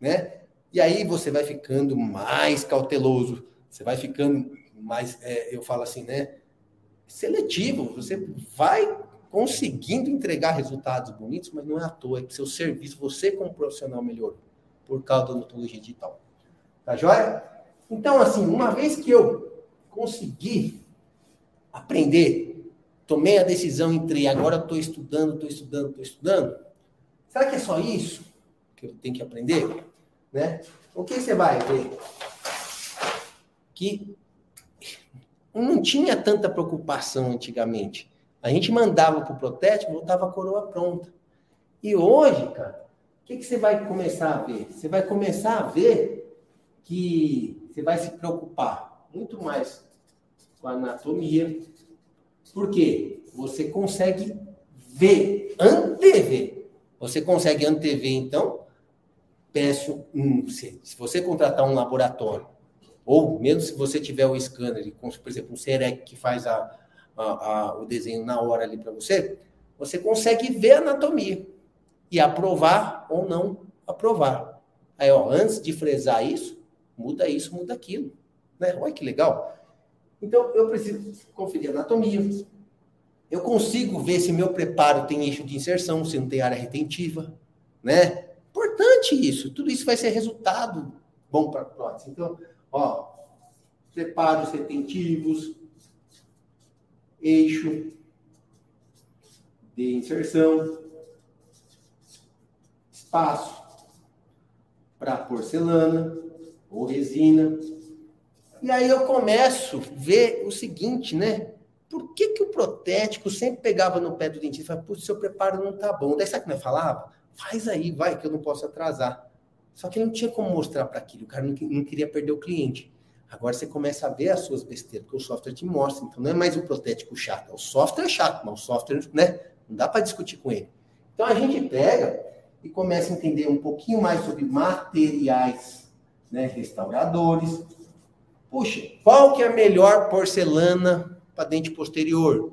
[SPEAKER 2] né? E aí você vai ficando mais cauteloso, você vai ficando mais, é, eu falo assim, né? Seletivo, você vai conseguindo entregar resultados bonitos, mas não é à toa, é que seu serviço, você como profissional melhorou por causa da odontologia digital. Tá joia? Então, assim, uma vez que eu consegui aprender, tomei a decisão entre agora estou estudando, estou estudando, estou estudando, será que é só isso que eu tenho que aprender? Né? O que você vai ver? Que não tinha tanta preocupação antigamente. A gente mandava para o protético, voltava a coroa pronta. E hoje, cara, o que, que você vai começar a ver? Você vai começar a ver que você vai se preocupar muito mais com a anatomia, porque você consegue ver, antever. Você consegue antever, então, peço, um, se, se você contratar um laboratório, ou mesmo se você tiver o scanner, por exemplo, um CEREC que faz a, a, a, o desenho na hora ali para você, você consegue ver a anatomia e aprovar ou não aprovar. Aí, ó, antes de fresar isso, muda isso, muda aquilo. Né? Olha que legal. Então, eu preciso conferir a anatomia. Eu consigo ver se meu preparo tem eixo de inserção, se não tem área retentiva, né? Importante isso. Tudo isso vai ser resultado bom para a prótese. Então, ó, preparos retentivos, eixo de inserção, espaço para porcelana ou resina. E aí eu começo a ver o seguinte, né? Por que, que o protético sempre pegava no pé do dentista e falava, putz, seu preparo não tá bom. Daí sabe que nós falava? Faz aí, vai, que eu não posso atrasar. Só que não tinha como mostrar para aquilo, o cara não, não queria perder o cliente. Agora você começa a ver as suas besteiras, porque o software te mostra. Então não é mais o protético chato, é o software é chato, mas o software, né? Não dá para discutir com ele. Então a gente pega e começa a entender um pouquinho mais sobre materiais, né? Restauradores. Puxa, qual que é a melhor porcelana para dente posterior?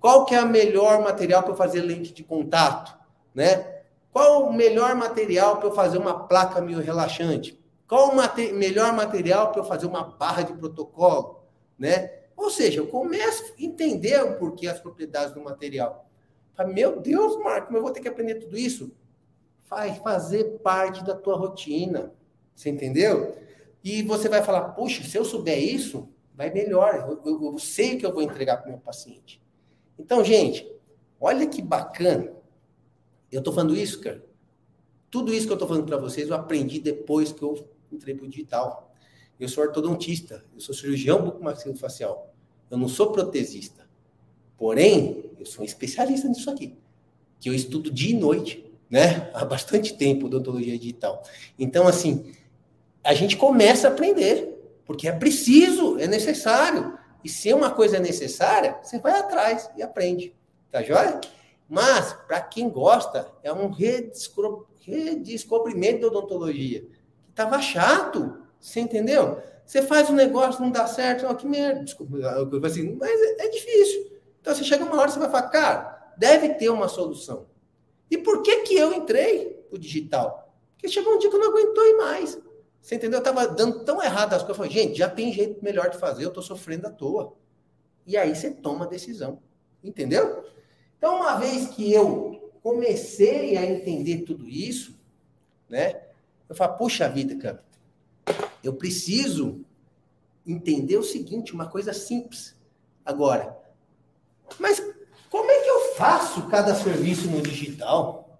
[SPEAKER 2] Qual que é o melhor material para fazer lente de contato, né? Qual o melhor material para eu fazer uma placa meio relaxante? Qual o mate melhor material para eu fazer uma barra de protocolo? Né? Ou seja, eu começo a entender o porquê as propriedades do material. Meu Deus, Marco, mas eu vou ter que aprender tudo isso? Vai fazer parte da tua rotina. Você entendeu? E você vai falar, puxa, se eu souber isso, vai melhor. Eu, eu, eu sei que eu vou entregar para o meu paciente. Então, gente, olha que bacana. Eu estou falando isso, cara. Tudo isso que eu estou falando para vocês, eu aprendi depois que eu entrei para o digital. Eu sou ortodontista, eu sou cirurgião bucomaxilofacial. Eu não sou protesista. Porém, eu sou um especialista nisso aqui, que eu estudo dia e noite, né? Há bastante tempo odontologia digital. Então, assim, a gente começa a aprender, porque é preciso, é necessário. E se uma coisa é necessária, você vai atrás e aprende. Tá joia? Mas, para quem gosta, é um redescobrimento da odontologia. Estava chato, você entendeu? Você faz um negócio, não dá certo, oh, que merda, desculpa, assim, mas é, é difícil. Então, você chega uma hora, você vai falar, cara, deve ter uma solução. E por que que eu entrei pro digital? Porque chegou um dia que eu não aguentou mais. Você entendeu? Eu estava dando tão errado as coisas. Eu falei, gente, já tem jeito melhor de fazer, eu estou sofrendo à toa. E aí você toma a decisão. Entendeu? Então, uma vez que eu comecei a entender tudo isso, né? Eu falo, puxa vida, cara, eu preciso entender o seguinte, uma coisa simples. Agora, mas como é que eu faço cada serviço no digital?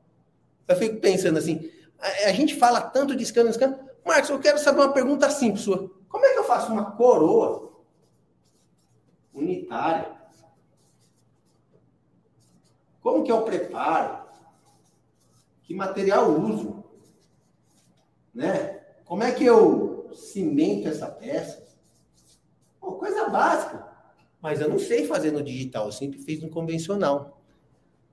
[SPEAKER 2] Eu fico pensando assim, a, a gente fala tanto de scan, scan, Marcos, eu quero saber uma pergunta simples sua. Como é que eu faço uma coroa unitária? Como que eu preparo? Que material uso? Né? Como é que eu cimento essa peça? Pô, coisa básica. Mas eu não sei fazer no digital, eu sempre fiz no convencional.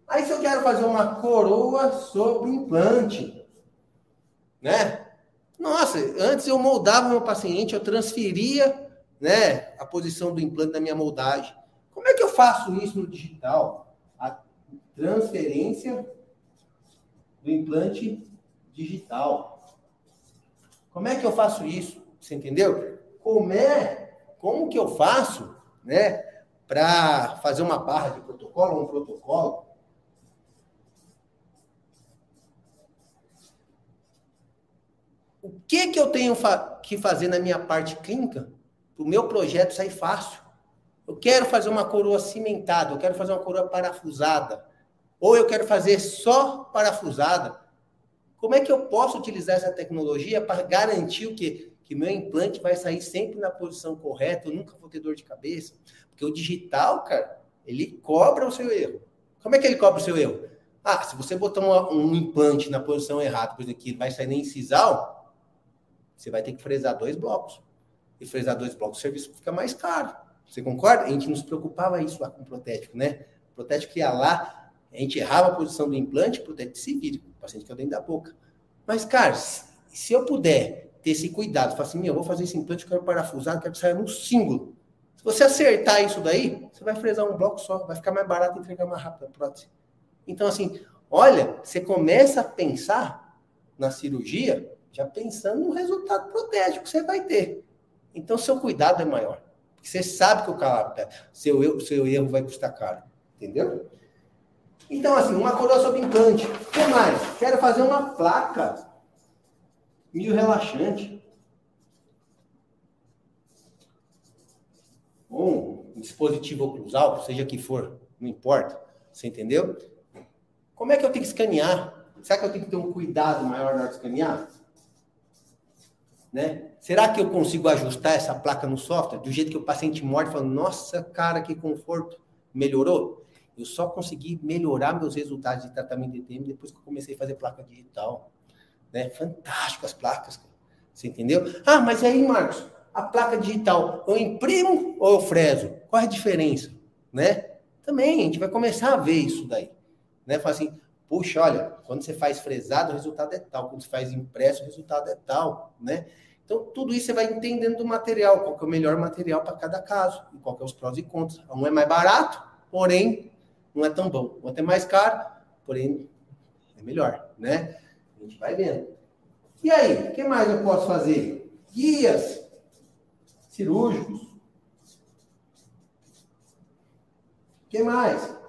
[SPEAKER 2] Aí se eu quero fazer uma coroa sobre implante, né? Nossa, antes eu moldava meu paciente, eu transferia né, a posição do implante na minha moldagem. Como é que eu faço isso no digital? A transferência do implante digital. Como é que eu faço isso? Você entendeu? Como é, como que eu faço, né, para fazer uma barra de protocolo, um protocolo? O que, que eu tenho fa que fazer na minha parte clínica para o meu projeto sair fácil. Eu quero fazer uma coroa cimentada, eu quero fazer uma coroa parafusada, ou eu quero fazer só parafusada. Como é que eu posso utilizar essa tecnologia para garantir o quê? Que meu implante vai sair sempre na posição correta, eu nunca vou ter dor de cabeça. Porque o digital, cara, ele cobra o seu erro. Como é que ele cobra o seu erro? Ah, se você botar um, um implante na posição errada, por exemplo, que vai sair na incisal, você vai ter que fresar dois blocos. E fresar dois blocos, o serviço fica mais caro. Você concorda? A gente nos preocupava isso lá com o protético, né? O protético ia lá, a gente errava a posição do implante, o protético se vira, o paciente que é dentro da boca. Mas, cara, se eu puder ter esse cuidado, falar assim, eu vou fazer esse implante, eu quero parafusar, eu quero que saia no símbolo. Se você acertar isso daí, você vai fresar um bloco só, vai ficar mais barato e entregar mais rápido a prótese. Então, assim, olha, você começa a pensar na cirurgia já pensando no resultado protético que você vai ter. Então, seu cuidado é maior. Você sabe que o cara, seu, seu erro vai custar caro. Entendeu? Então, assim, uma coroa sobre implante. O que mais? Quero fazer uma placa meio relaxante. Um dispositivo oclusal, seja que for, não importa. Você entendeu? Como é que eu tenho que escanear? Será que eu tenho que ter um cuidado maior na hora de escanear? Né? Será que eu consigo ajustar essa placa no software do jeito que o paciente morre e fala, nossa, cara, que conforto, melhorou? Eu só consegui melhorar meus resultados de tratamento de tempo depois que eu comecei a fazer placa digital. Né? Fantástico as placas. Você entendeu? Ah, mas aí, Marcos, a placa digital, eu imprimo ou eu freso? Qual é a diferença? Né? Também, a gente vai começar a ver isso daí. Né? Fala assim, puxa, olha, quando você faz fresado, o resultado é tal, quando você faz impresso, o resultado é tal, né? Então, tudo isso você vai entendendo do material, qual é o melhor material para cada caso, e qual é os prós e contras. Um é mais barato, porém, não é tão bom. O outro é mais caro, porém, é melhor, né? A gente vai vendo. E aí, o que mais eu posso fazer? Guias cirúrgicos. que mais?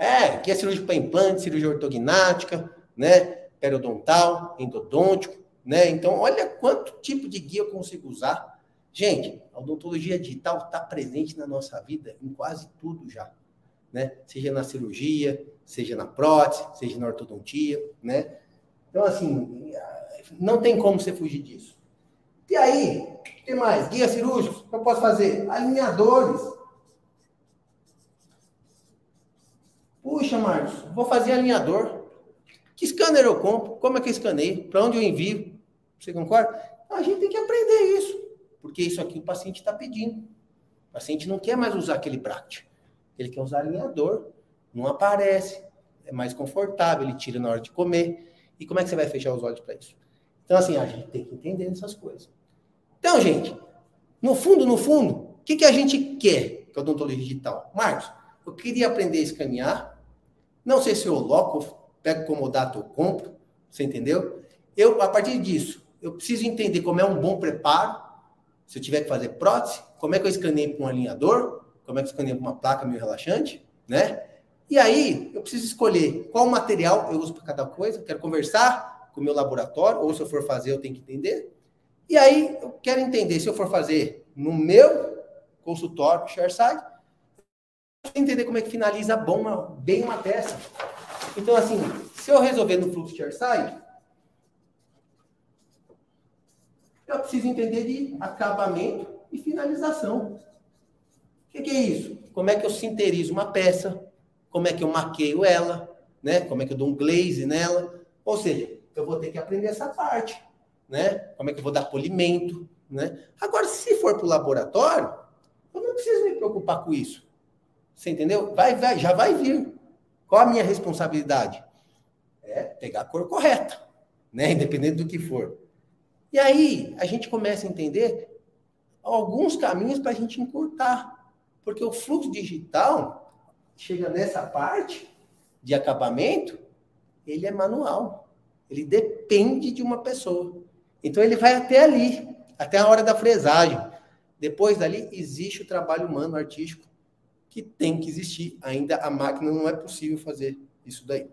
[SPEAKER 2] É, que é cirurgia para implante, cirurgia ortognática, né? Periodontal, endodôntico, né? Então, olha quanto tipo de guia eu consigo usar. Gente, a odontologia digital está presente na nossa vida em quase tudo já, né? Seja na cirurgia, seja na prótese, seja na ortodontia, né? Então, assim, não tem como você fugir disso. E aí, o que mais? Guia cirúrgicos, o que eu posso fazer? Alinhadores. Puxa, Marcos, vou fazer alinhador. Que scanner eu compro? Como é que eu escaneio? Para onde eu envio? Você concorda? A gente tem que aprender isso. Porque isso aqui o paciente está pedindo. O paciente não quer mais usar aquele bracket. Ele quer usar alinhador. Não aparece. É mais confortável. Ele tira na hora de comer. E como é que você vai fechar os olhos para isso? Então, assim, a gente tem que entender essas coisas. Então, gente, no fundo, no fundo, o que, que a gente quer com a odontologia digital? Marcos, eu queria aprender a escanear. Não sei se eu loco, pego comodato ou compro. Você entendeu? Eu, a partir disso, eu preciso entender como é um bom preparo. Se eu tiver que fazer prótese, como é que eu escaneio com um alinhador, como é que eu escaneio com uma placa meio relaxante, né? E aí, eu preciso escolher qual material eu uso para cada coisa. Quero conversar com o meu laboratório, ou se eu for fazer, eu tenho que entender. E aí, eu quero entender se eu for fazer no meu consultório, ShareSide, entender como é que finaliza bom, bem uma peça. Então, assim, se eu resolver no fluxo ShareSide, eu preciso entender de acabamento e finalização. O que, que, é isso? Como é que eu sinterizo uma peça? Como é que eu maqueio ela? Né? Como é que eu dou um glaze nela? Ou seja, eu vou ter que aprender essa parte. Né? Como é que eu vou dar polimento? Né? Agora, se for para o laboratório, eu não preciso me preocupar com isso. Você entendeu? Vai, vai, já vai vir. Qual a minha responsabilidade? É pegar a cor correta, né? Independente do que for. E aí a gente começa a entender alguns caminhos para a gente encurtar. Porque o fluxo digital chega nessa parte de acabamento, ele é manual. Ele depende de uma pessoa. Então ele vai até ali, até a hora da fresagem. Depois dali existe o trabalho humano artístico que tem que existir. Ainda a máquina não é possível fazer isso daí.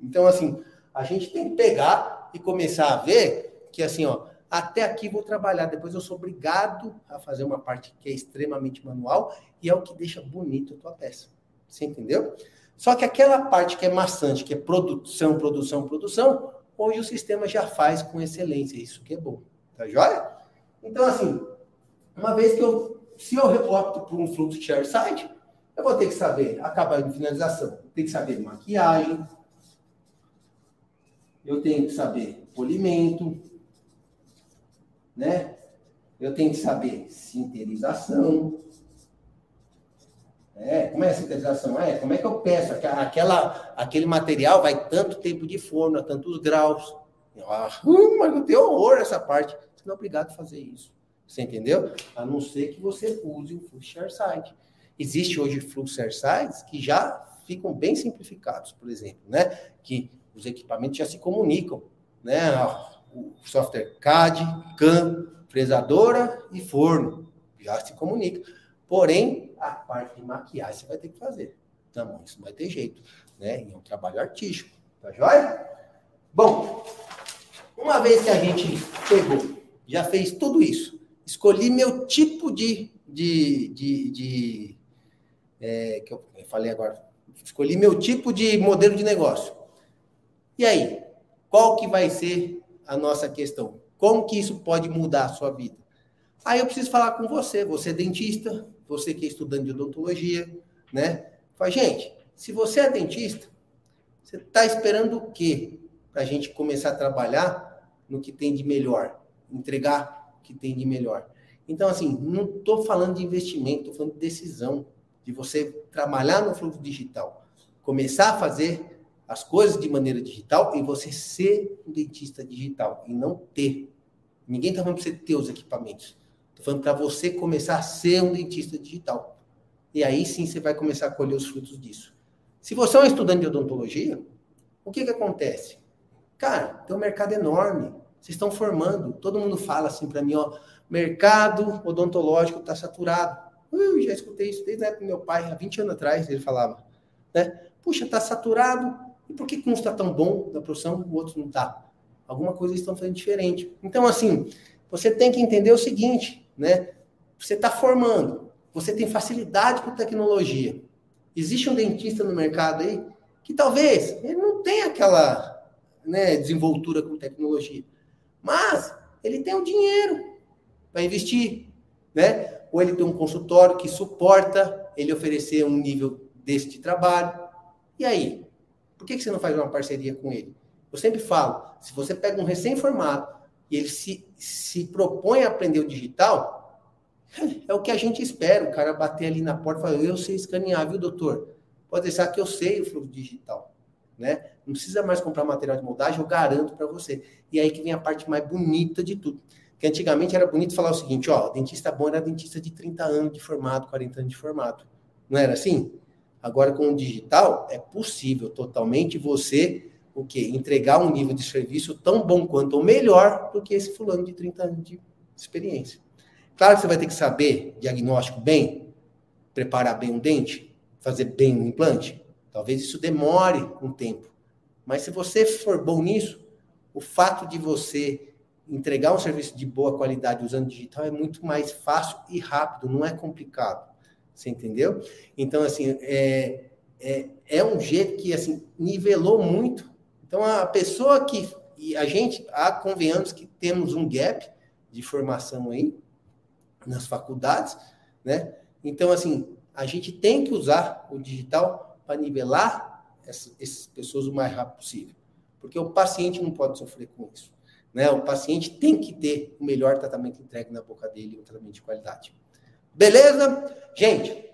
[SPEAKER 2] Então assim, a gente tem que pegar e começar a ver que assim, ó, até aqui vou trabalhar, depois eu sou obrigado a fazer uma parte que é extremamente manual e é o que deixa bonito a tua peça. Você entendeu? Só que aquela parte que é maçante, que é produção, produção, produção, hoje o sistema já faz com excelência. Isso que é bom. Tá joia? Então, assim, uma vez que eu, se eu opto por um fluxo share site, eu vou ter que saber acabar de finalização, tem que saber maquiagem, eu tenho que saber polimento, né? Eu tenho que saber sinterização. É, como é a sinterização? É, como é que eu peço? Aquela, aquele material vai tanto tempo de forno, a tantos graus. Ah, uh, mas eu tenho horror essa parte. Você não é obrigado a fazer isso. Você entendeu? A não ser que você use o fluxo site. Existe hoje fluxo sites que já ficam bem simplificados, por exemplo, né? Que os equipamentos já se comunicam, né? o software CAD, CAM, fresadora e forno. Já se comunica. Porém, a parte de maquiagem você vai ter que fazer. Não, isso não vai ter jeito. Né? E é um trabalho artístico. Tá joia? Bom, uma vez que a gente pegou, já fez tudo isso, escolhi meu tipo de. de, de, de é, que eu falei agora. Escolhi meu tipo de modelo de negócio. E aí? Qual que vai ser a nossa questão. Como que isso pode mudar a sua vida? Aí eu preciso falar com você, você é dentista, você que é estudante de odontologia, né? Fala, gente, se você é dentista, você está esperando o quê para a gente começar a trabalhar no que tem de melhor, entregar o que tem de melhor? Então, assim, não estou falando de investimento, estou falando de decisão, de você trabalhar no fluxo digital, começar a fazer as coisas de maneira digital e você ser um dentista digital e não ter. Ninguém está falando para você ter os equipamentos. Estou falando para você começar a ser um dentista digital. E aí sim você vai começar a colher os frutos disso. Se você é um estudante de odontologia, o que, que acontece? Cara, tem um mercado enorme. Vocês estão formando. Todo mundo fala assim para mim, ó, mercado odontológico está saturado. Eu já escutei isso desde a época do meu pai, há 20 anos atrás, ele falava. né? Puxa, está saturado, e por que um está tão bom da produção, o outro não está? Alguma coisa eles estão fazendo diferente. Então, assim, você tem que entender o seguinte, né? Você está formando, você tem facilidade com tecnologia. Existe um dentista no mercado aí que talvez ele não tenha aquela né, desenvoltura com tecnologia, mas ele tem o dinheiro para investir, né? Ou ele tem um consultório que suporta ele oferecer um nível desse de trabalho. E aí? Por que, que você não faz uma parceria com ele? Eu sempre falo, se você pega um recém-formado e ele se, se propõe a aprender o digital, <laughs> é o que a gente espera. O cara bater ali na porta e falar, eu sei escanear, viu, doutor? Pode deixar que eu sei o fluxo digital. Né? Não precisa mais comprar material de moldagem, eu garanto para você. E aí que vem a parte mais bonita de tudo. Que antigamente era bonito falar o seguinte, ó, dentista bom era dentista de 30 anos de formado, 40 anos de formado. Não era assim? Agora com o digital é possível totalmente você o quê? Entregar um nível de serviço tão bom quanto ou melhor do que esse fulano de 30 anos de experiência. Claro que você vai ter que saber diagnóstico bem, preparar bem um dente, fazer bem um implante. Talvez isso demore um tempo. Mas se você for bom nisso, o fato de você entregar um serviço de boa qualidade usando digital é muito mais fácil e rápido, não é complicado. Você entendeu? Então, assim, é, é, é um jeito que, assim, nivelou muito. Então, a pessoa que... E a gente, há convenhamos que temos um gap de formação aí nas faculdades, né? Então, assim, a gente tem que usar o digital para nivelar essas pessoas o mais rápido possível. Porque o paciente não pode sofrer com isso. Né? O paciente tem que ter o melhor tratamento entregue na boca dele, um tratamento de qualidade. Beleza? Gente,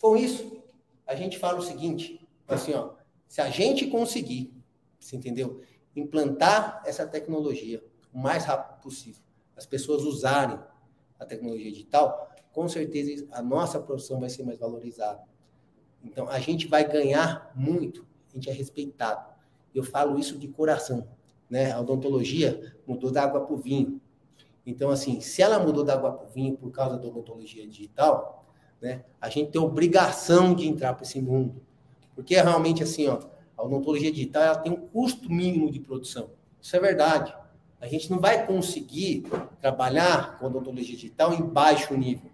[SPEAKER 2] com isso, a gente fala o seguinte, assim, ó, se a gente conseguir, você entendeu? Implantar essa tecnologia o mais rápido possível, as pessoas usarem a tecnologia digital, com certeza a nossa profissão vai ser mais valorizada. Então, a gente vai ganhar muito, a gente é respeitado. Eu falo isso de coração, né? A odontologia mudou da água para o vinho. Então, assim, se ela mudou da água para o vinho por causa da odontologia digital, né, a gente tem obrigação de entrar para esse mundo. Porque é realmente assim, ó, a odontologia digital ela tem um custo mínimo de produção. Isso é verdade. A gente não vai conseguir trabalhar com odontologia digital em baixo nível.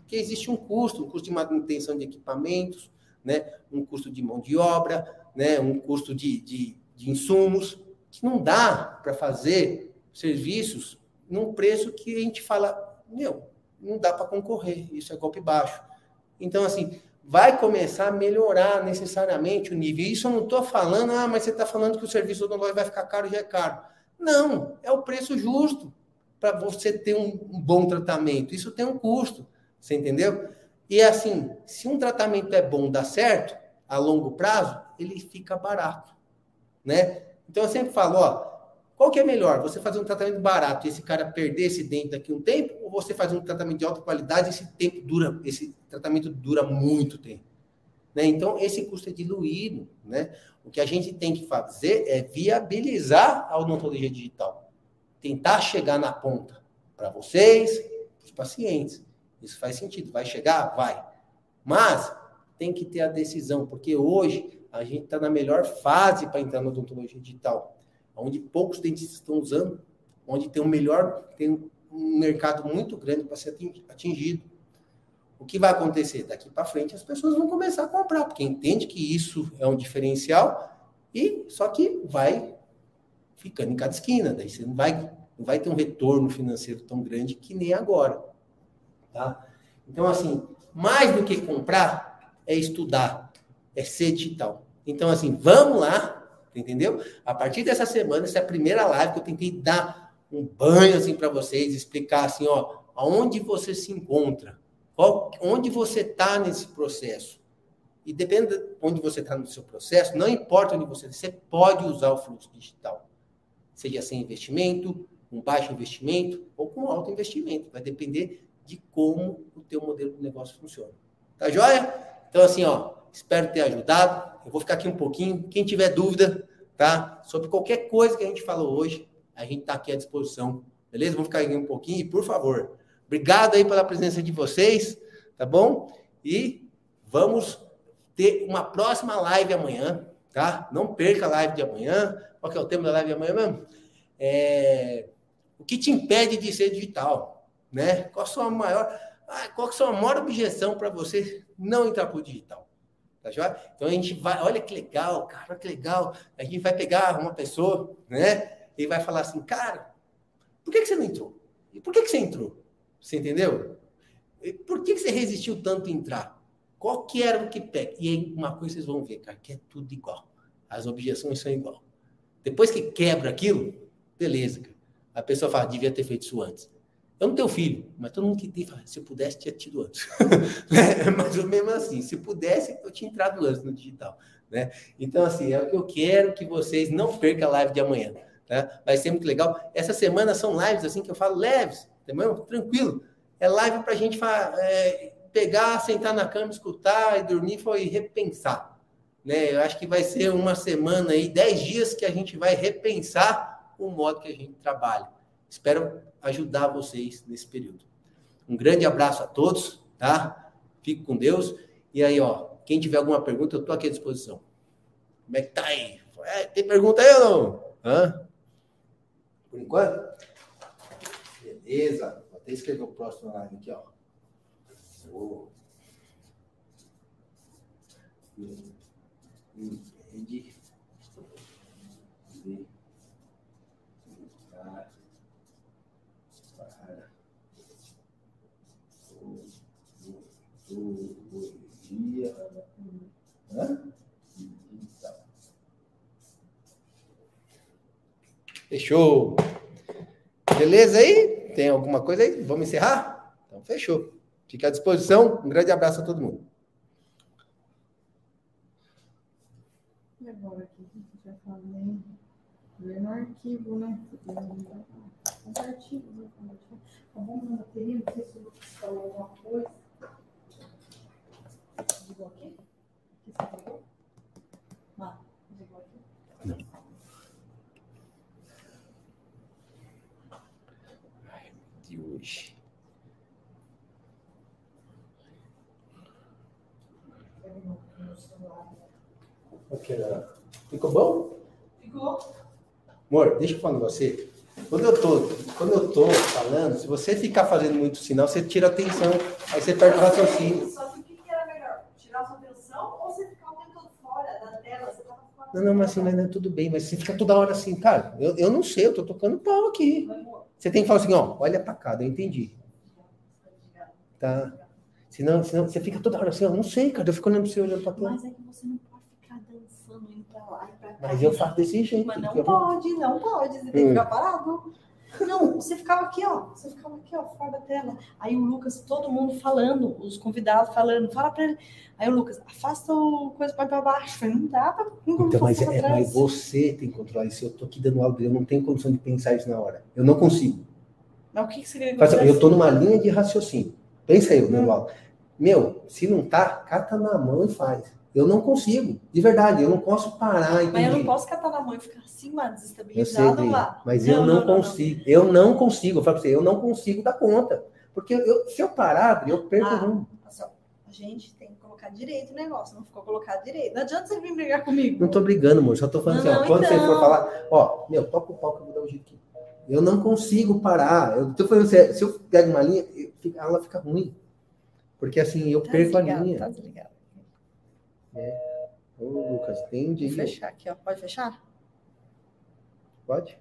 [SPEAKER 2] Porque existe um custo, um custo de manutenção de equipamentos, né, um custo de mão de obra, né, um custo de, de, de insumos, que não dá para fazer serviços num preço que a gente fala, meu, não dá para concorrer, isso é golpe baixo. Então, assim, vai começar a melhorar necessariamente o nível. Isso eu não estou falando, ah, mas você está falando que o serviço odontológico vai ficar caro, já é caro. Não, é o preço justo para você ter um, bom tratamento. Isso tem um custo, você entendeu? E assim, se um tratamento é bom, dá certo, a longo prazo, ele fica barato, né? Então eu sempre falo, ó, qual que é melhor? Você fazer um tratamento barato e esse cara perder esse dente daqui a um tempo, ou você fazer um tratamento de alta qualidade e esse tempo dura, esse tratamento dura muito tempo? Né? Então, esse custo é diluído. Né? O que a gente tem que fazer é viabilizar a odontologia digital. Tentar chegar na ponta para vocês, para os pacientes. Isso faz sentido. Vai chegar? Vai. Mas tem que ter a decisão, porque hoje a gente está na melhor fase para entrar na odontologia digital onde poucos dentistas estão usando, onde tem um melhor, tem um mercado muito grande para ser atingido. O que vai acontecer? Daqui para frente as pessoas vão começar a comprar, porque entende que isso é um diferencial e só que vai ficando em cada esquina, daí você não vai, não vai ter um retorno financeiro tão grande que nem agora. Tá? Então, assim, mais do que comprar, é estudar, é ser digital. Então, assim, vamos lá, entendeu? A partir dessa semana, essa é a primeira live que eu tentei dar um banho assim para vocês, explicar assim, ó, aonde você se encontra, qual, onde você está nesse processo. E depende de onde você está no seu processo, não importa onde você você pode usar o fluxo digital. Seja sem investimento, com baixo investimento ou com alto investimento. Vai depender de como o teu modelo de negócio funciona. Tá joia? Então, assim, ó, espero ter ajudado. Eu vou ficar aqui um pouquinho. Quem tiver dúvida, tá? Sobre qualquer coisa que a gente falou hoje, a gente está aqui à disposição. Beleza? Vamos ficar aqui um pouquinho e, por favor, obrigado aí pela presença de vocês, tá bom? E vamos ter uma próxima live amanhã, tá? Não perca a live de amanhã. Qual que é o tema da live de amanhã mesmo? É... O que te impede de ser digital, né? Qual a sua maior, ah, qual a sua maior objeção para você não entrar para o digital? Tá joia? Então a gente vai, olha que legal, cara, olha que legal. A gente vai pegar uma pessoa, né? E vai falar assim, cara, por que, que você não entrou? E por que, que você entrou? Você entendeu? E por que, que você resistiu tanto em entrar? Qual que era o que pega? E aí, uma coisa vocês vão ver, cara, que é tudo igual. As objeções são igual. Depois que quebra aquilo, beleza, cara. A pessoa fala, devia ter feito isso antes. Eu não tenho filho, mas todo mundo que tem fala, se eu pudesse, tinha tido antes. <laughs> né? Mas mesmo assim, se pudesse, eu tinha entrado antes no digital. Né? Então, assim, é o que eu quero que vocês não percam a live de amanhã. Tá? Vai ser muito legal. Essa semana são lives assim que eu falo leves, entendeu? tranquilo. É live para a gente é, pegar, sentar na cama, escutar e dormir e repensar. Né? Eu acho que vai ser uma semana aí, dez dias que a gente vai repensar o modo que a gente trabalha. Espero ajudar vocês nesse período. Um grande abraço a todos, tá? Fique com Deus. E aí, ó, quem tiver alguma pergunta, eu tô aqui à disposição. Como é que tá aí? É, tem pergunta aí ou não? Hã? Por enquanto? Beleza. Vou até escrever o próximo live aqui, ó. Oh. Entende? Zoologia. Hã? Fechou. Beleza aí? Tem alguma coisa aí? Vamos encerrar? Então, fechou. Fique à disposição. Um grande abraço a todo mundo.
[SPEAKER 3] E agora aqui, vai fazer ver no arquivo, né? Compartilha, né? Tá bom na bateria? Não sei se você falou alguma coisa. Desligou aqui? Aqui você desligou? Ah, desligou aqui?
[SPEAKER 2] Não. De hoje. Ficou bom?
[SPEAKER 3] Ficou?
[SPEAKER 2] Amor, deixa eu falar com você. Quando eu tô, quando eu tô falando, se você ficar fazendo muito sinal, você tira a atenção, aí você perde o raciocínio.
[SPEAKER 3] Só que o que que era melhor? Tirar sua atenção ou você ficar o tempo todo fora da tela? Você tava fora
[SPEAKER 2] Não, não, mas assim, mas não é tudo bem, mas você fica toda hora assim, cara, eu, eu não sei, eu tô tocando pau aqui. Você tem que falar assim, ó, olha pra cá, eu entendi. Tá. Senão, senão você fica toda hora assim, ó, não sei, cara, eu fico olhando pra você, olhando pra cá.
[SPEAKER 3] Mas é que você não pode ficar dançando, indo pra lá e pra cá.
[SPEAKER 2] Mas eu faço desse jeito.
[SPEAKER 3] Mas não
[SPEAKER 2] porque eu-
[SPEAKER 3] pode, não pode. Você tem que
[SPEAKER 2] Hum.
[SPEAKER 3] ficar parado. Não, você ficava aqui, ó. Você ficava aqui, ó, fora da tela. Aí o Lucas, todo mundo falando, os convidados falando, fala pra ele. Aí o Lucas, afasta o coisa pra pra baixo. Falei, não dá pra. Não
[SPEAKER 2] Então, mas, é,
[SPEAKER 3] trás.
[SPEAKER 2] mas você tem que controlar isso. Eu tô aqui dando aula, eu não tenho condição de pensar isso na hora. Eu não consigo.
[SPEAKER 3] Mas o que, que
[SPEAKER 2] Faz-
[SPEAKER 3] fizesse?
[SPEAKER 2] Eu tô numa linha de raciocínio. Pensa aí,
[SPEAKER 3] Hum.
[SPEAKER 2] dando aula. Meu, se não tá, cata na mão e faz. Eu não consigo, de verdade, eu não posso parar
[SPEAKER 3] Mas eu não posso catar na mão e ficar assim, mano, desestabilizado lá.
[SPEAKER 2] mas
[SPEAKER 3] Não,
[SPEAKER 2] eu não,
[SPEAKER 3] não, não,
[SPEAKER 2] consigo. Eu não consigo. Eu falo pra você, eu não consigo dar conta. Porque eu- se eu parar, eu perco
[SPEAKER 3] Ah.
[SPEAKER 2] o rumo.
[SPEAKER 3] A gente tem que colocar direito o negócio. Não ficou colocado direito. Não adianta você vir brigar comigo.
[SPEAKER 2] Não tô brigando, amor. Só tô falando
[SPEAKER 3] Não,
[SPEAKER 2] assim, ó,
[SPEAKER 3] não,
[SPEAKER 2] quando você
[SPEAKER 3] então.
[SPEAKER 2] for falar, ó, meu, toca o pau que eu vou dar um jeito aqui. Eu não consigo parar. Eu tô falando, se eu pego uma linha, eu- fica- ela fica ruim. Porque assim, eu
[SPEAKER 3] Tá
[SPEAKER 2] perco a
[SPEAKER 3] desligado,
[SPEAKER 2] linha.
[SPEAKER 3] Tá desligado.
[SPEAKER 2] Ô, Lucas, entende
[SPEAKER 3] Vou fechar aqui, ó. Pode fechar?
[SPEAKER 2] Pode?